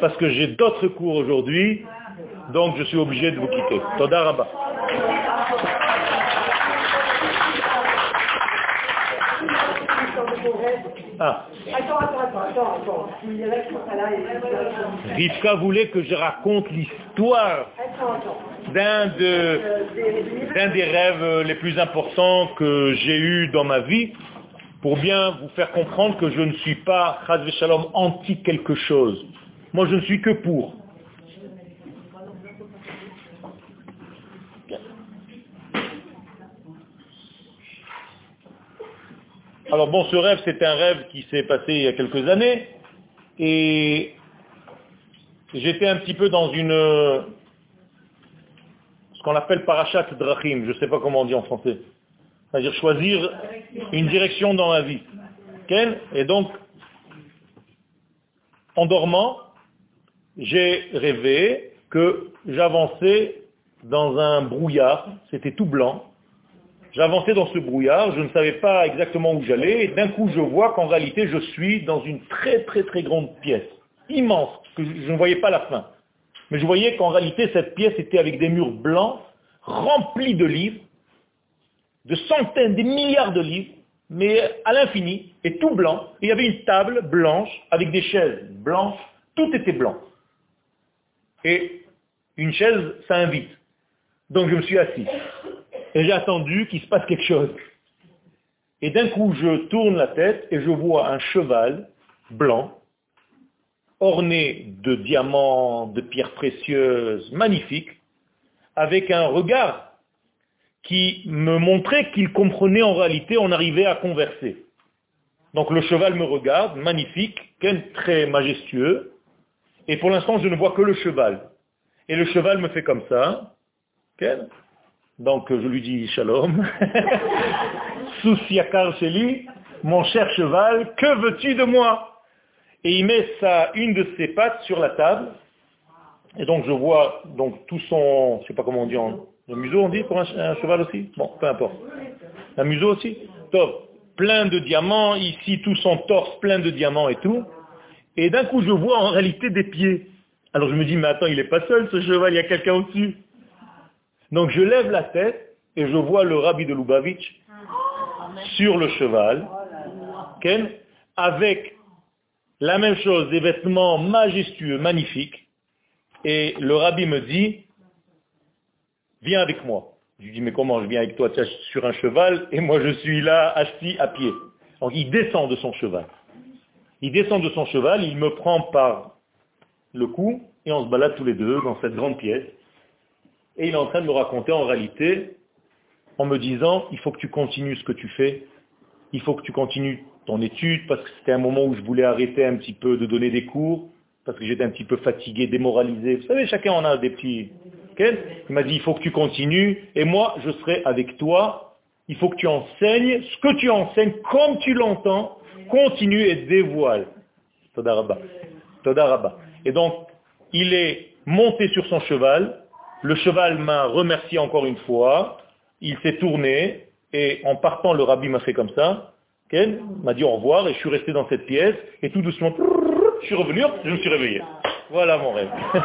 S2: parce que j'ai d'autres cours aujourd'hui, donc je suis obligé de vous quitter. Toda Ah. Attends, attends, attends, attends. Rivka voulait que je raconte l'histoire d'un de, d'un des rêves les plus importants que j'ai eu dans ma vie pour bien vous faire comprendre que je ne suis pas, Shalom, anti quelque chose. Moi, je ne suis que pour. Alors bon, ce rêve, c'est un rêve qui s'est passé il y a quelques années, et j'étais un petit peu dans une, ce qu'on appelle parachat drachim, je ne sais pas comment on dit en français. C'est-à-dire choisir une direction dans la vie. Et donc, en dormant, j'ai rêvé que j'avançais dans un brouillard, c'était tout blanc. J'avançais dans ce brouillard, je ne savais pas exactement où j'allais, et d'un coup je vois qu'en réalité je suis dans une très très très grande pièce, immense, que je ne voyais pas la fin. Mais je voyais qu'en réalité cette pièce était avec des murs blancs, remplis de livres, de centaines, des milliards de livres, mais à l'infini, et tout blanc. Et il y avait une table blanche avec des chaises blanches, tout était blanc. Et une chaise, ça invite. Donc je me suis assis. Et j'ai attendu qu'il se passe quelque chose. Et d'un coup, je tourne la tête et je vois un cheval blanc, orné de diamants, de pierres précieuses, magnifiques, avec un regard qui me montrait qu'il comprenait en réalité, on arrivait à converser. Donc le cheval me regarde, magnifique, très majestueux, et pour l'instant je ne vois que le cheval. Et le cheval me fait comme ça. Donc je lui dis shalom. Sousiakar Sheli, mon cher cheval, que veux-tu de moi? Et il met sa, une de ses pattes sur la table. Et donc je vois donc tout son, je sais pas comment on dit en, le museau, on dit, pour un, cheval aussi? Bon, peu importe. Un museau aussi? Top. Plein de diamants, ici tout son torse plein de diamants et tout. Et d'un coup, je vois en réalité des pieds. Alors je me dis, mais attends, il n'est pas seul ce cheval, il y a quelqu'un au-dessus. Donc je lève la tête et je vois le rabbi de Lubavitch sur le cheval, avec la même chose, des vêtements majestueux, magnifiques. Et le rabbi me dit, viens avec moi. Je lui dis, mais comment je viens avec toi? Sur un cheval et moi je suis là assis à pied. Donc il descend de son cheval. Il descend de son cheval, il me prend par le cou, et on se balade tous les deux dans cette grande pièce. Et il est en train de me raconter en réalité, en me disant, il faut que tu continues ce que tu fais, il faut que tu continues ton étude, parce que c'était un moment où je voulais arrêter un petit peu de donner des cours, parce que j'étais un petit peu fatigué, démoralisé. Vous savez, chacun en a des petits... Il m'a dit, il faut que tu continues, et moi, je serai avec toi. Il faut que tu enseignes ce que tu enseignes, comme tu l'entends, continue et dévoile. Todarabba. Todarabba. Et donc, il est monté sur son cheval, le cheval m'a remercié encore une fois, il s'est tourné, et en partant, le rabbi m'a fait comme ça, Ken m'a dit au revoir, et je suis resté dans cette pièce, et tout doucement, je suis revenu, je me suis réveillé. Voilà mon rêve.